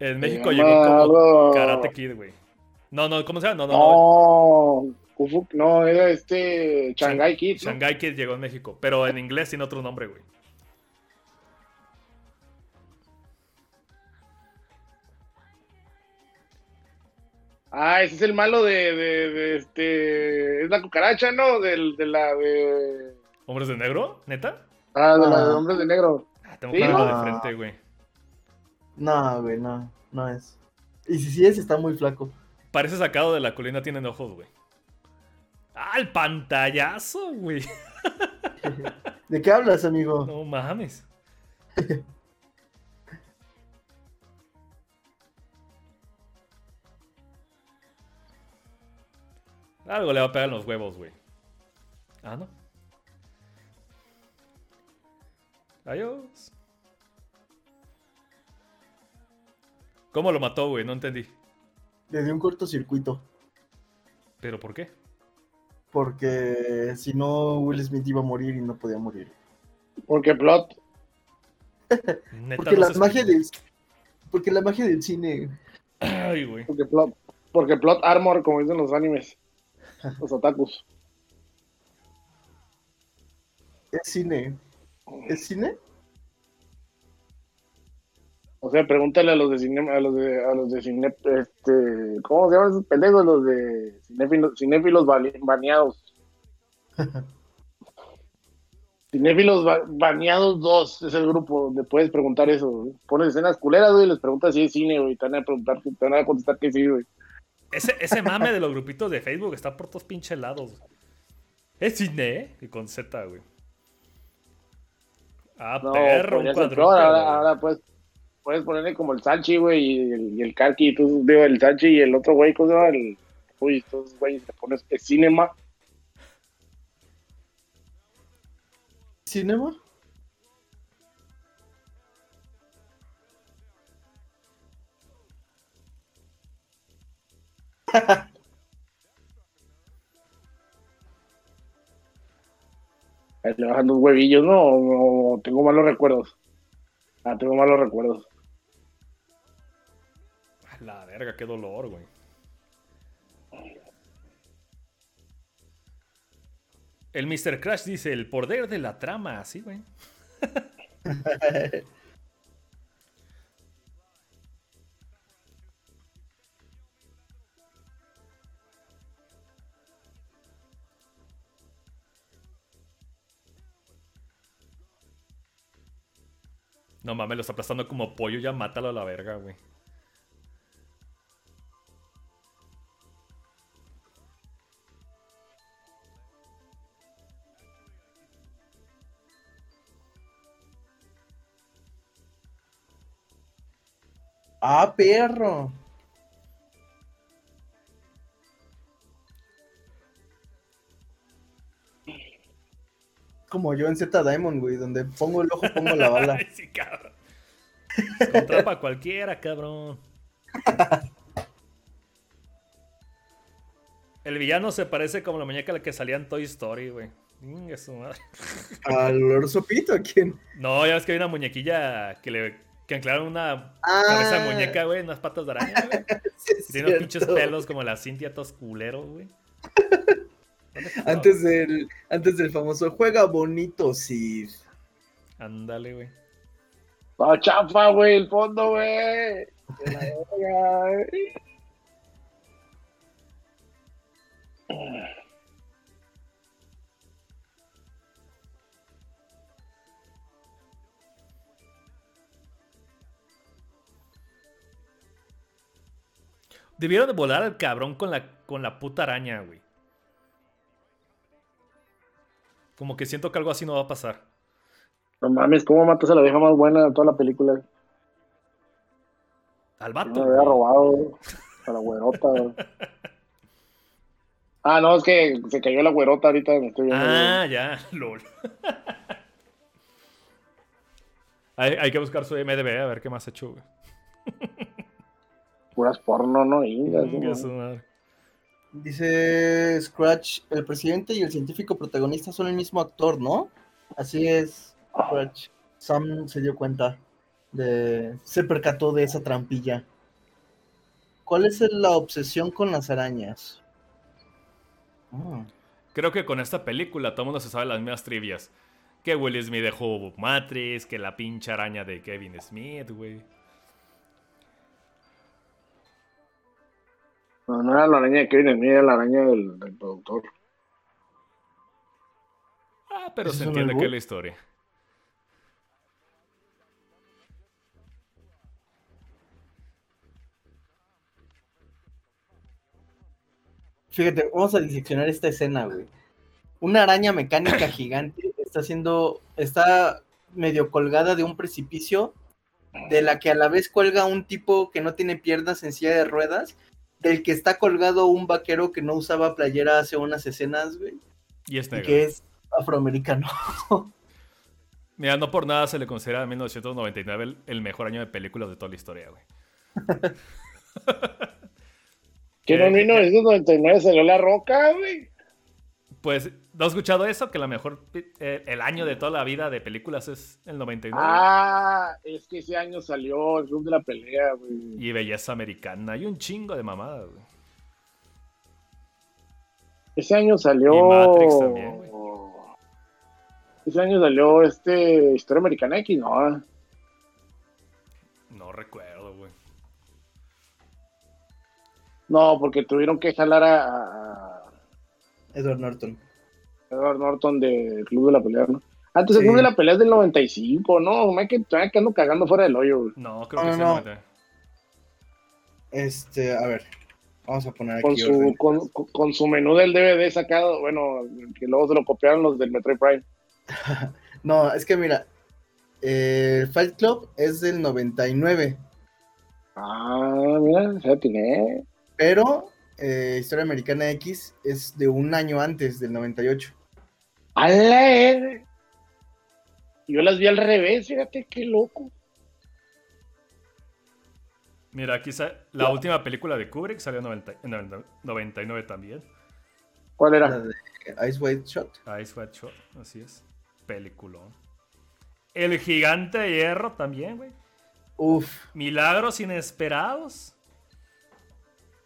En México llegó como Karate Kid, güey. No, no, ¿cómo se llama? No, no, no. No, no, era este Shanghai Kid. ¿no? Shanghai Kid llegó en México, pero en inglés tiene otro nombre, güey. Ah, ese es el malo de, de, de este. Es la cucaracha, ¿no? Del, de la de. ¿Hombres de negro? ¿Neta? Ah, de la de Ah. hombres de negro. Ah, tengo Sí, que verlo ¿no? de frente, güey. No, güey, no, no es. Y si sí es, está muy flaco. Parece sacado de la colina tienen ojos, güey. Ah, el pantallazo, güey. ¿De qué hablas, amigo? No mames. Algo le va a pegar en los huevos, güey. Ah, no. Adiós. ¿Cómo lo mató, güey? No entendí. Le dio un cortocircuito. ¿Pero por qué? Porque si no, Will Smith iba a morir y no podía morir. Porque plot. Porque no la magia del. Porque la magia del cine. Ay, güey. Porque plot. Porque plot armor, como dicen los animes. Los otakus. Es cine. ¿Es cine? O sea, pregúntale a los de cine, a los de, a los de cine, este, ¿cómo se llaman esos pendejos? Los de cinéfilos, cinéfilos baneados. cinéfilos ba- baneados 2 es el grupo donde puedes preguntar eso. güey. Pones escenas culeras, güey, y les preguntas si es cine, güey, te van a preguntar, te van a contestar que sí, güey. Ese, ese mame de los grupitos de Facebook está por todos pinches lados. güey. Es cine, ¿eh? Y con Z, güey. Ah, No, perro, un peor, ahora, ahora puedes, puedes ponerle como el Salchi, güey, y el, y el Karki, y tú, digo, el Salchi y el otro güey, ¿cómo se llama? El, uy, estos güeyes, te pones el cinema. ¿Cinema? Le bajan dos huevillos, no, no, tengo malos recuerdos. Ah, tengo malos recuerdos. La verga, qué dolor, güey. El Mr. Crash dice, el poder de la trama, sí, güey. No mames, lo está aplastando como pollo, ya mátalo a la verga, güey. Ah, perro. Como yo en Z Diamond, güey, donde pongo el ojo, pongo la bala. Ay, sí, cabrón. Con trampa cualquiera, cabrón. El villano se parece como la muñeca a la que salía en Toy Story, güey. Inga su madre. ¿Al Orso Pito? ¿A quién? No, ya ves que hay una muñequilla que le que anclaron una Ah. cabeza de muñeca, güey, unas patas de araña, güey. Sí, tiene unos pinches pelos como la Cintia todos culeros, güey. Antes del, antes del famoso juega bonito, sí. Ándale, güey. Ah, chafa, güey, el fondo, güey. Debieron de volar al cabrón con la, con la puta araña, güey. Como que siento que algo así no va a pasar. No mames, ¿cómo matas a la vieja más buena de toda la película? Al Me vato. había güey. robado a la güerota. güey. Ah, no, es que se cayó la güerota ahorita, me estoy viendo. güey. Ah, ya, lol. hay, hay que buscar su MDB a ver qué más ha hecho, güey. Puras porno, ¿no? Dice Scratch, el presidente y el científico protagonista son el mismo actor, ¿no? Así es, Scratch. Sam se dio cuenta de... se percató de esa trampilla. ¿Cuál es la obsesión con las arañas? Ah, Creo que con esta película todo el mundo se sabe las mismas trivias. Que Will Smith dejó Matrix, que la pinche araña de Kevin Smith, güey. No, no era la araña de Kevin Smith, era la araña del, del productor. Ah, pero ¿Ese se entiende que es la historia. Fíjate, vamos a diseccionar esta escena, güey. Una araña mecánica gigante está haciendo, está medio colgada de un precipicio, de la que a la vez cuelga un tipo que no tiene piernas en silla de ruedas, del que está colgado un vaquero que no usaba playera hace unas escenas, güey, Y es y negro. que es afroamericano. Mira, no por nada se le considera a 1999 el, el mejor año de películas de toda la historia, güey. Que en 1999 salió La Roca, güey. Pues, ¿no has escuchado eso? Que la mejor, eh, el año de toda la vida de películas es el 99. Ah, es que ese año salió el Club de la Pelea, güey. Y belleza americana. Y un chingo de mamadas, güey. Ese año salió. Y Matrix también, güey. Ese año salió este Historia Americana X, ¿no? No recuerdo, güey. No, porque tuvieron que jalar a Edward Norton. Edward Norton del Club de la Pelea, ¿no? Antes el Sí. Club de la Pelea es del 95, ¿no? Me que todavía que ando cagando fuera del hoyo, güey. No, creo No, que no, no Este, a ver, vamos a poner Con aquí su, con, su menú del DVD sacado, bueno, que luego se lo copiaron los del Metroid Prime. No, es que mira, eh, Fight Club es del 99, Ah, mira, ya tiene. pero eh, Historia Americana X es de un año antes, del 98. ¡A la! Yo las vi al revés, fíjate qué loco. Mira, aquí sa- la última película de Kubrick salió en 90 en 90 99 también. ¿Cuál La era? de Ice White Shot. Ice White Shot, así es. Peliculón. El gigante de hierro también, güey. Uf, Milagros inesperados.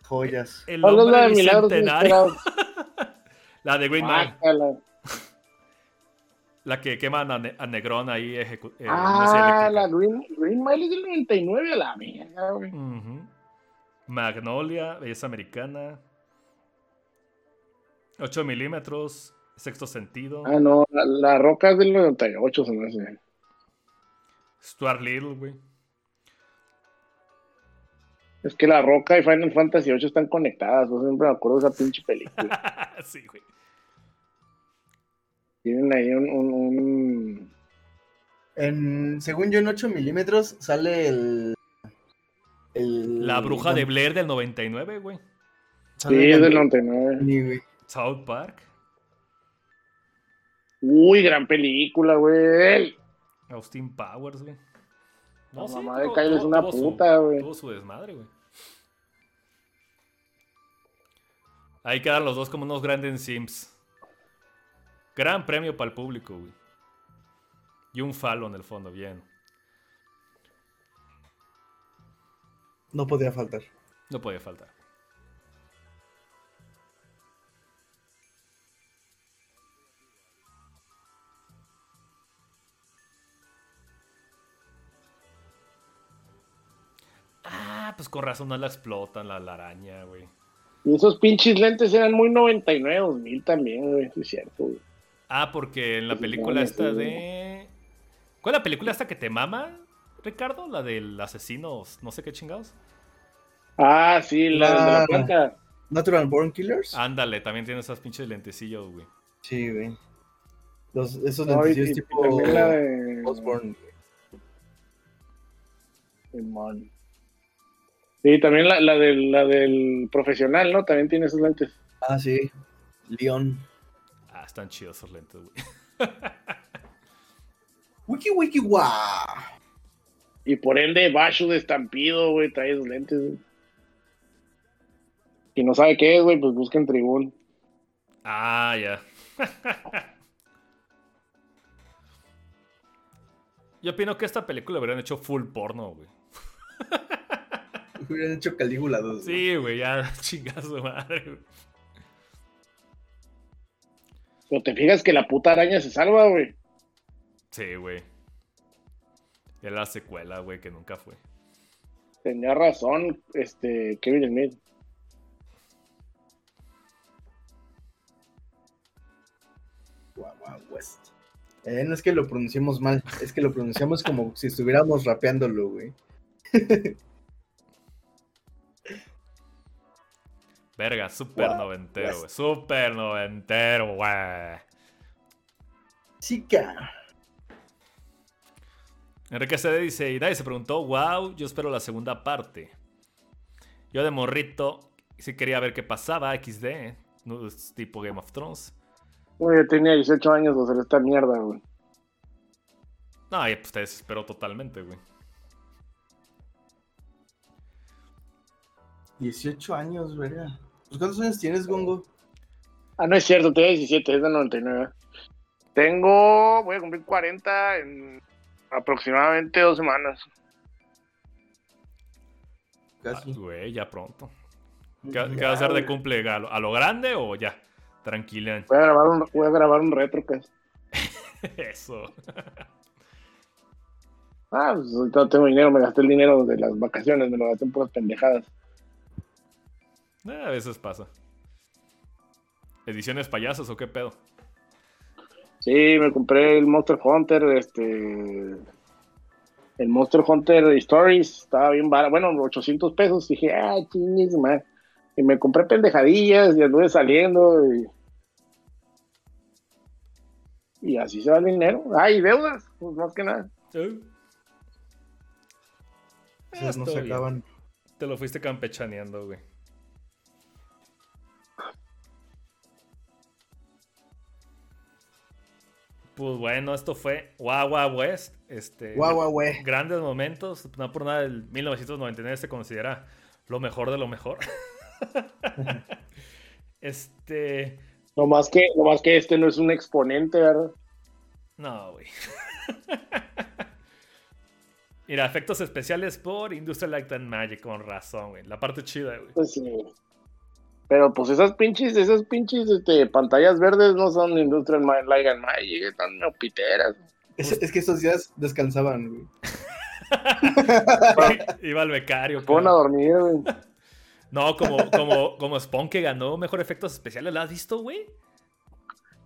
joyas. El ¿Cuál es la hombre de Milagros. Inesperados? La de Green Mile. La que queman a, Ne- a Negrón ahí ejecu- eh, Ah, la. Green, Green Mile es del 99 a la mierda, güey. Magnolia, belleza americana. 8 milímetros, sexto sentido. Ah, no, la, la roca es del 98, se me hace. Stuart Little, güey. Es que la roca y Final Fantasy 8 están conectadas, yo siempre me acuerdo de esa pinche película. sí, güey. Tienen ahí un, un, un- En, según yo, en 8 milímetros sale el. el La bruja de Blair del 99, güey. Sí, es el- del 99. Sí, güey. South Park. Uy, gran película, güey. Austin Powers, güey. La sí, mamá de tuvo- Kyle es una tuvo puta, güey. Tuvo su desmadre, güey. Ahí quedan los dos como unos grandes sims. Gran premio para el público, güey. Y un falo en el fondo, bien. No podía faltar. No podía faltar. Ah, pues con razón no la explotan la, la araña, güey. Y esos pinches lentes eran muy 99, 2000 también, güey. Sí, es cierto, güey. Ah, porque en la Pues película esta sí. de... ¿Cuál es la película esta que te mama, Ricardo? La del asesino, no sé qué chingados. Ah, sí, la de la planta. Natural Born Killers. Ándale, también tiene esas pinches lentecillos, güey. Sí, güey. Los, esos No, y- lentecillos y tipo también la de. Osborn. Simón. Sí, también la, la, del, la del profesional, ¿no? También tiene esos lentes. Ah, sí. Leon. Ah, están chidos esos lentes, güey. Wiki wiki guau. Y por ende, Bashu de estampido, güey, trae esos lentes. güey. Si no sabe qué es, güey, pues busquen Tribún. Ah, ya. Yo opino que esta película hubieran hecho full porno, güey. Hubieran hecho Calígula 2. güey. Sí, güey, ya chingazo madre, güey. Pero te fijas que la puta araña se salva, güey. Sí, güey. Es la secuela, güey, que nunca fue. Tenía razón, este, Kevin Smith. Wow, wow, West. Eh, no es que lo pronunciemos mal, es que lo pronunciamos como si estuviéramos rapeándolo, güey. Verga, super Wow, noventero, güey. Super noventero, güey. Chica. Enrique CD dice, y nadie se preguntó, wow, yo espero la segunda parte. Yo de morrito sí quería ver qué pasaba, XD, no es tipo Game of Thrones. Güey, yo tenía 18 años de hacer esta mierda, güey. No, y pues te desesperó totalmente, güey. 18 años, verga. Pues, ¿Cuántos años tienes, Gongo? Ah, no es cierto, tenía 17, es de 99. Tengo, voy a cumplir 40 en aproximadamente dos semanas. Ah, Casi. Güey, ya pronto. ¿Qué, qué va a hacer de cumple? ¿A lo, a lo grande o ya? Tranquila. Voy a grabar un, voy a grabar un retrocast. Eso. Ah, pues no tengo dinero, me gasté el dinero de las vacaciones, me lo gasté en puras pendejadas. Eh, a veces pasa. ¿Ediciones payasos o qué pedo? Sí, me compré el Monster Hunter, este. El Monster Hunter Stories estaba bien barato, bueno, 800 pesos. Dije, ah, chingues, man. Y me compré pendejadillas y anduve saliendo. Y, y así se va el dinero. Ah, y deudas, pues más que nada. Esas no se acaban. Te lo fuiste campechaneando, güey. Pues bueno, esto fue Wawa West. Este, Guau, guau, güey. Grandes momentos. No por nada, el 1999 se considera lo mejor de lo mejor. este. No más que, no más que este no es un exponente, ¿verdad? No, güey. Mira, efectos especiales por Industrial Light and Magic, con razón, güey. La parte chida, güey. Pues sí. Pero pues esas pinches, esas pinches este, pantallas verdes no son Industrial Light and Magic, están no piteras. Es, es que estos días descansaban, güey. Iba al becario. Fueron a dormir, güey. No, como, como, como Spawn que ganó mejor efectos especiales. ¿La has visto, güey?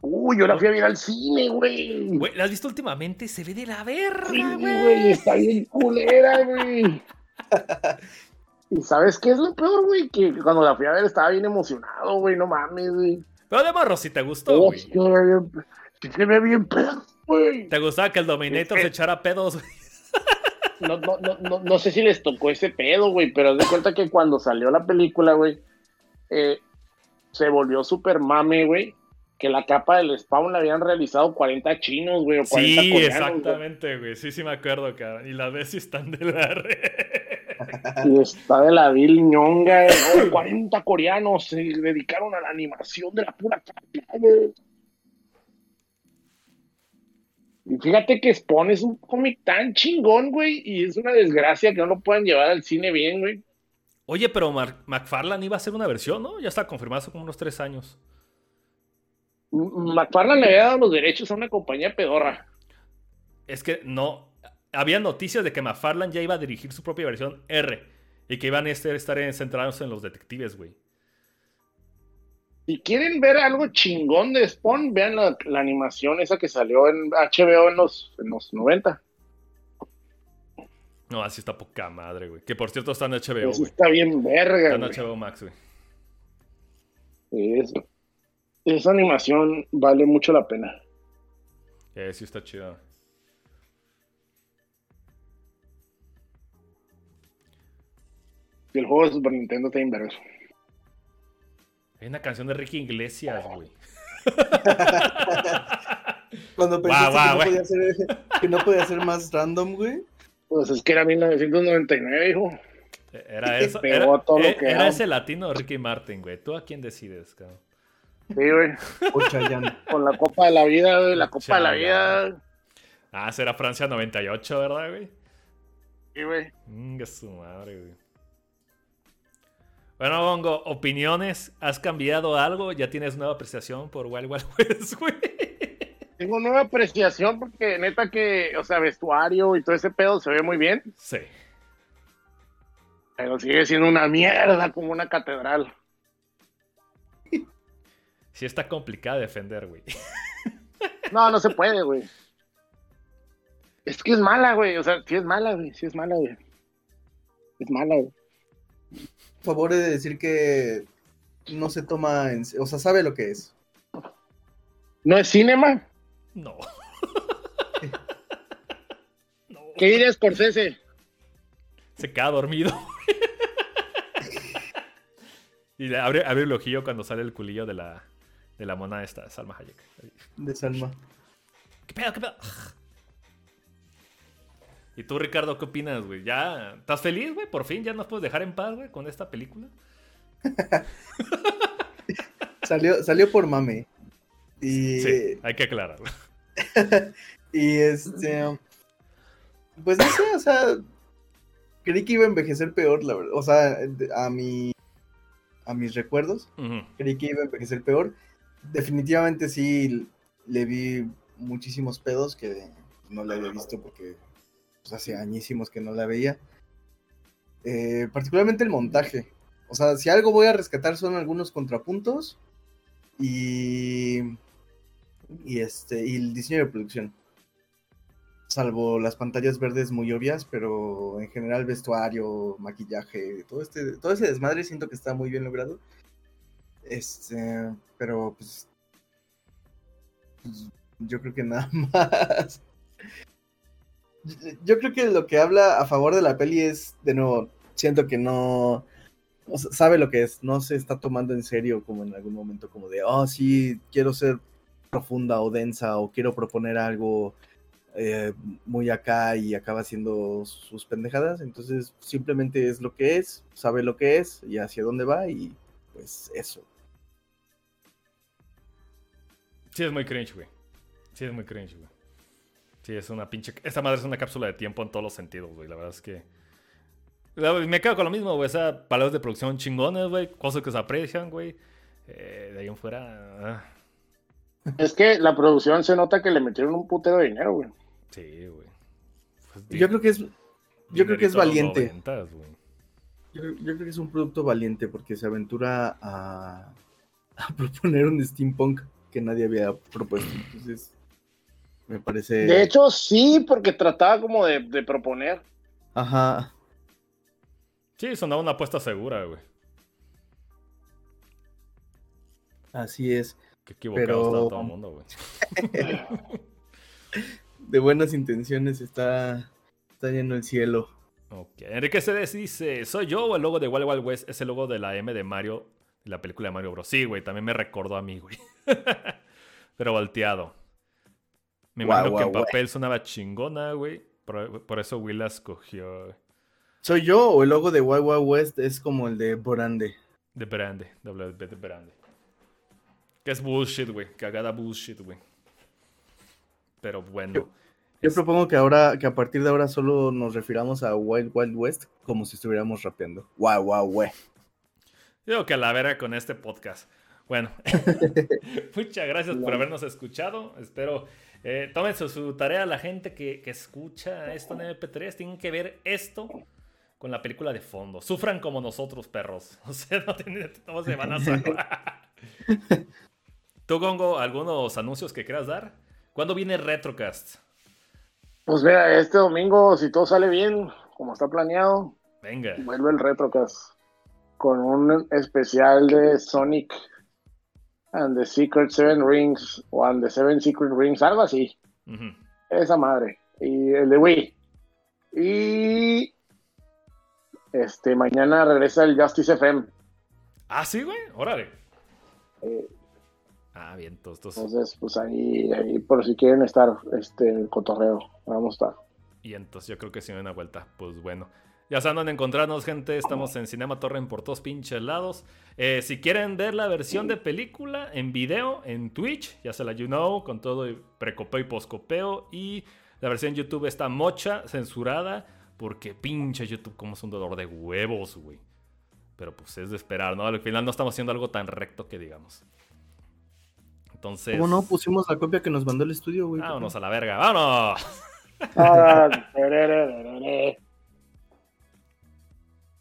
Uy, yo la fui a ver al cine, güey. Güey, ¿la has visto últimamente? Se ve de la verga, Sí, güey. güey, está bien culera, güey. ¿Y sabes qué es lo peor, güey? Que cuando la fui a ver estaba bien emocionado, güey, no mames, güey. Pero de morro, si te gustó, güey. sí, se ve bien- sí se ve bien pedo, güey. ¿Te gustaba que el Dominator Es se echara pedos, güey? No, no, no, no, no sé si les tocó ese pedo, güey, pero haz de cuenta que cuando salió la película, güey, eh, se volvió súper mame, güey, que la capa del Spawn la habían realizado 40 chinos, güey, o 40 Sí, coreanos, exactamente, güey. Sí, sí me acuerdo, cabrón. Y las y están de la red. Y está de la vil ñonga, güey, 40 coreanos se dedicaron a la animación de la pura capa, güey. Y fíjate que Spawn es un cómic tan chingón, güey, y es una desgracia que no lo puedan llevar al cine bien, güey. Oye, pero Mar- McFarlane iba a hacer una versión, ¿no? Ya está confirmado hace como unos tres años. M- McFarlane le había dado los derechos a una compañía pedorra. Es que no. Había noticias de que McFarlane ya iba a dirigir su propia versión R. Y que iban a estar estar centrados en los detectives, güey. Si quieren ver algo chingón de Spawn, vean la, la animación esa que salió en HBO en los, en los 90. No, así está poca madre, güey. Que por cierto está en HBO, Eso está bien verga, Está en güey. HBO Max, güey. Eso. Esa animación vale mucho la pena. Eh, sí está chido. Y el juego de Super Nintendo está inverso. Hay una canción de Ricky Iglesias, güey. Cuando pensaste guau, que, no güey. podía ser, que no podía ser más random, güey. Pues es que era 1999, hijo. Era eso. Pegó Era, lo eh, que era ese latino de Ricky Martin, güey. ¿Tú a quién decides, cabrón? Sí, güey. Con la Copa de la Vida, güey. La Copa de la. Vida. Ah, será Francia 98, ¿verdad, güey? Sí, güey. Mm, que su madre, güey. Bueno, Bongo, opiniones. ¿Has cambiado algo? ¿Ya tienes nueva apreciación por Wild Wild West, güey? Tengo nueva apreciación porque neta que, o sea, vestuario y todo ese pedo se ve muy bien. Sí. Pero sigue siendo una mierda como una catedral. Sí está complicado defender, güey. No, no se puede, güey. Es que es mala, güey. O sea, sí es mala, güey. Sí es mala, güey. Es mala, güey. Favor de decir que no se toma en... O sea, sabe lo que es. ¿No es cinema? No. no. ¿Qué diría Scorsese? Se queda dormido. y le abre, abre el ojillo cuando sale el culillo de la, de la mona esta, Salma Hayek. De Salma. ¿Qué pedo, qué pedo? ¿Y tú, Ricardo, qué opinas, güey? ¿Ya estás feliz, güey? ¿Por fin ya nos puedes dejar en paz, güey, con esta película? salió, salió por mame. Y... Sí, hay que aclararlo. y este... Pues no sé, o sea... Creí que iba a envejecer peor, la verdad. O sea, a mi... A mis recuerdos. Ujú. Creí que iba a envejecer peor. Definitivamente sí le vi muchísimos pedos que no la había visto porque pues, hace añísimos que no la veía. Eh, particularmente el montaje. O sea, si algo voy a rescatar son algunos contrapuntos y, y este y el diseño de producción. Salvo las pantallas verdes muy obvias, pero en general vestuario, maquillaje, todo este, todo ese desmadre siento que está muy bien logrado. Este, pero pues, pues, yo creo que nada más. Yo creo que lo que habla a favor de la peli es, de nuevo, siento que no sabe lo que es, no se está tomando en serio como en algún momento como de, oh sí, quiero ser profunda o densa o quiero proponer algo eh, muy acá y acaba haciendo sus pendejadas, entonces simplemente es lo que es, sabe lo que es y hacia dónde va y pues eso. Sí, es muy cringe, güey. Sí, es muy cringe, güey. Sí, es una pinche. Esta madre es una cápsula de tiempo en todos los sentidos, güey. La verdad es que. La- Me quedo con lo mismo, güey. O sea, palabras de producción chingones, güey. Cosas que se aprecian, güey. Eh, de ahí en fuera. ah, Es que la producción se nota que le metieron un putero de dinero, güey. sí, güey. Pues, Yo creo que es, yo creo que es valiente. yo, yo creo que es un producto valiente porque se aventura a, a proponer un steampunk que nadie había propuesto, entonces me parece, De hecho, sí, porque trataba como de, de proponer. ajá, Sí, sonaba una apuesta segura, güey. así es. Qué equivocado Pero- estaba todo el mundo, güey. De buenas intenciones está, está lleno el cielo. Ok. Enrique Cedes dice: ¿Soy yo o el logo de Wild Wild West es el logo de la M de Mario? La película de Mario Bros. Sí, güey. También me recordó a mí, güey. Pero volteado. Me imagino que en papel sonaba chingona, güey. Por, por eso Will la escogió. güey. ¿Soy yo o el logo de Wild Wild West es como el de Borande? De Brande. WB de Brande. Que es bullshit, güey. Cagada bullshit, güey. Pero bueno. Yo Es- propongo que ahora, que a partir de ahora solo nos refiramos a Wild Wild West como si estuviéramos rapeando. Wow, wow, wey. Digo que a la verga con este podcast. Bueno, muchas gracias por habernos escuchado. Espero eh, tómense su tarea la gente que, que escucha esto en MP3. Tienen que ver esto con la película de fondo. Sufran como nosotros, perros. O sea, no, tienen- no se van a salvar. ¿Tú, Gongo, algunos anuncios que quieras dar? ¿Cuándo viene Retrocast? Pues mira, este domingo, si todo sale bien, como está planeado, Venga. vuelve el Retrocast con un especial de Sonic and the Secret Seven Rings o and the Seven Secret Rings, algo así. Esa madre. Y el de Wii. Y este mañana regresa el Justice FM. Ah, sí, güey. Órale. Eh, Ah, bien, entonces. entonces, pues ahí, ahí por si quieren estar este en el cotorreo, vamos a estar. Y entonces yo creo que si me una vuelta, pues bueno. Ya saben dónde encontrarnos, gente. Estamos en Cinema Torre por todos pinches lados. Eh, si quieren ver la versión de película en video, en Twitch, ya se la you know, con todo el precopeo y poscopeo. Y la versión en YouTube está mocha, censurada, porque pinche YouTube como es un dolor de huevos, güey. Pero pues es de esperar, ¿no? Al final no estamos haciendo algo tan recto que digamos. Entonces... ¿Cómo no? Pusimos la copia que nos mandó el estudio, güey. Vámonos a la verga, vámonos. Ah.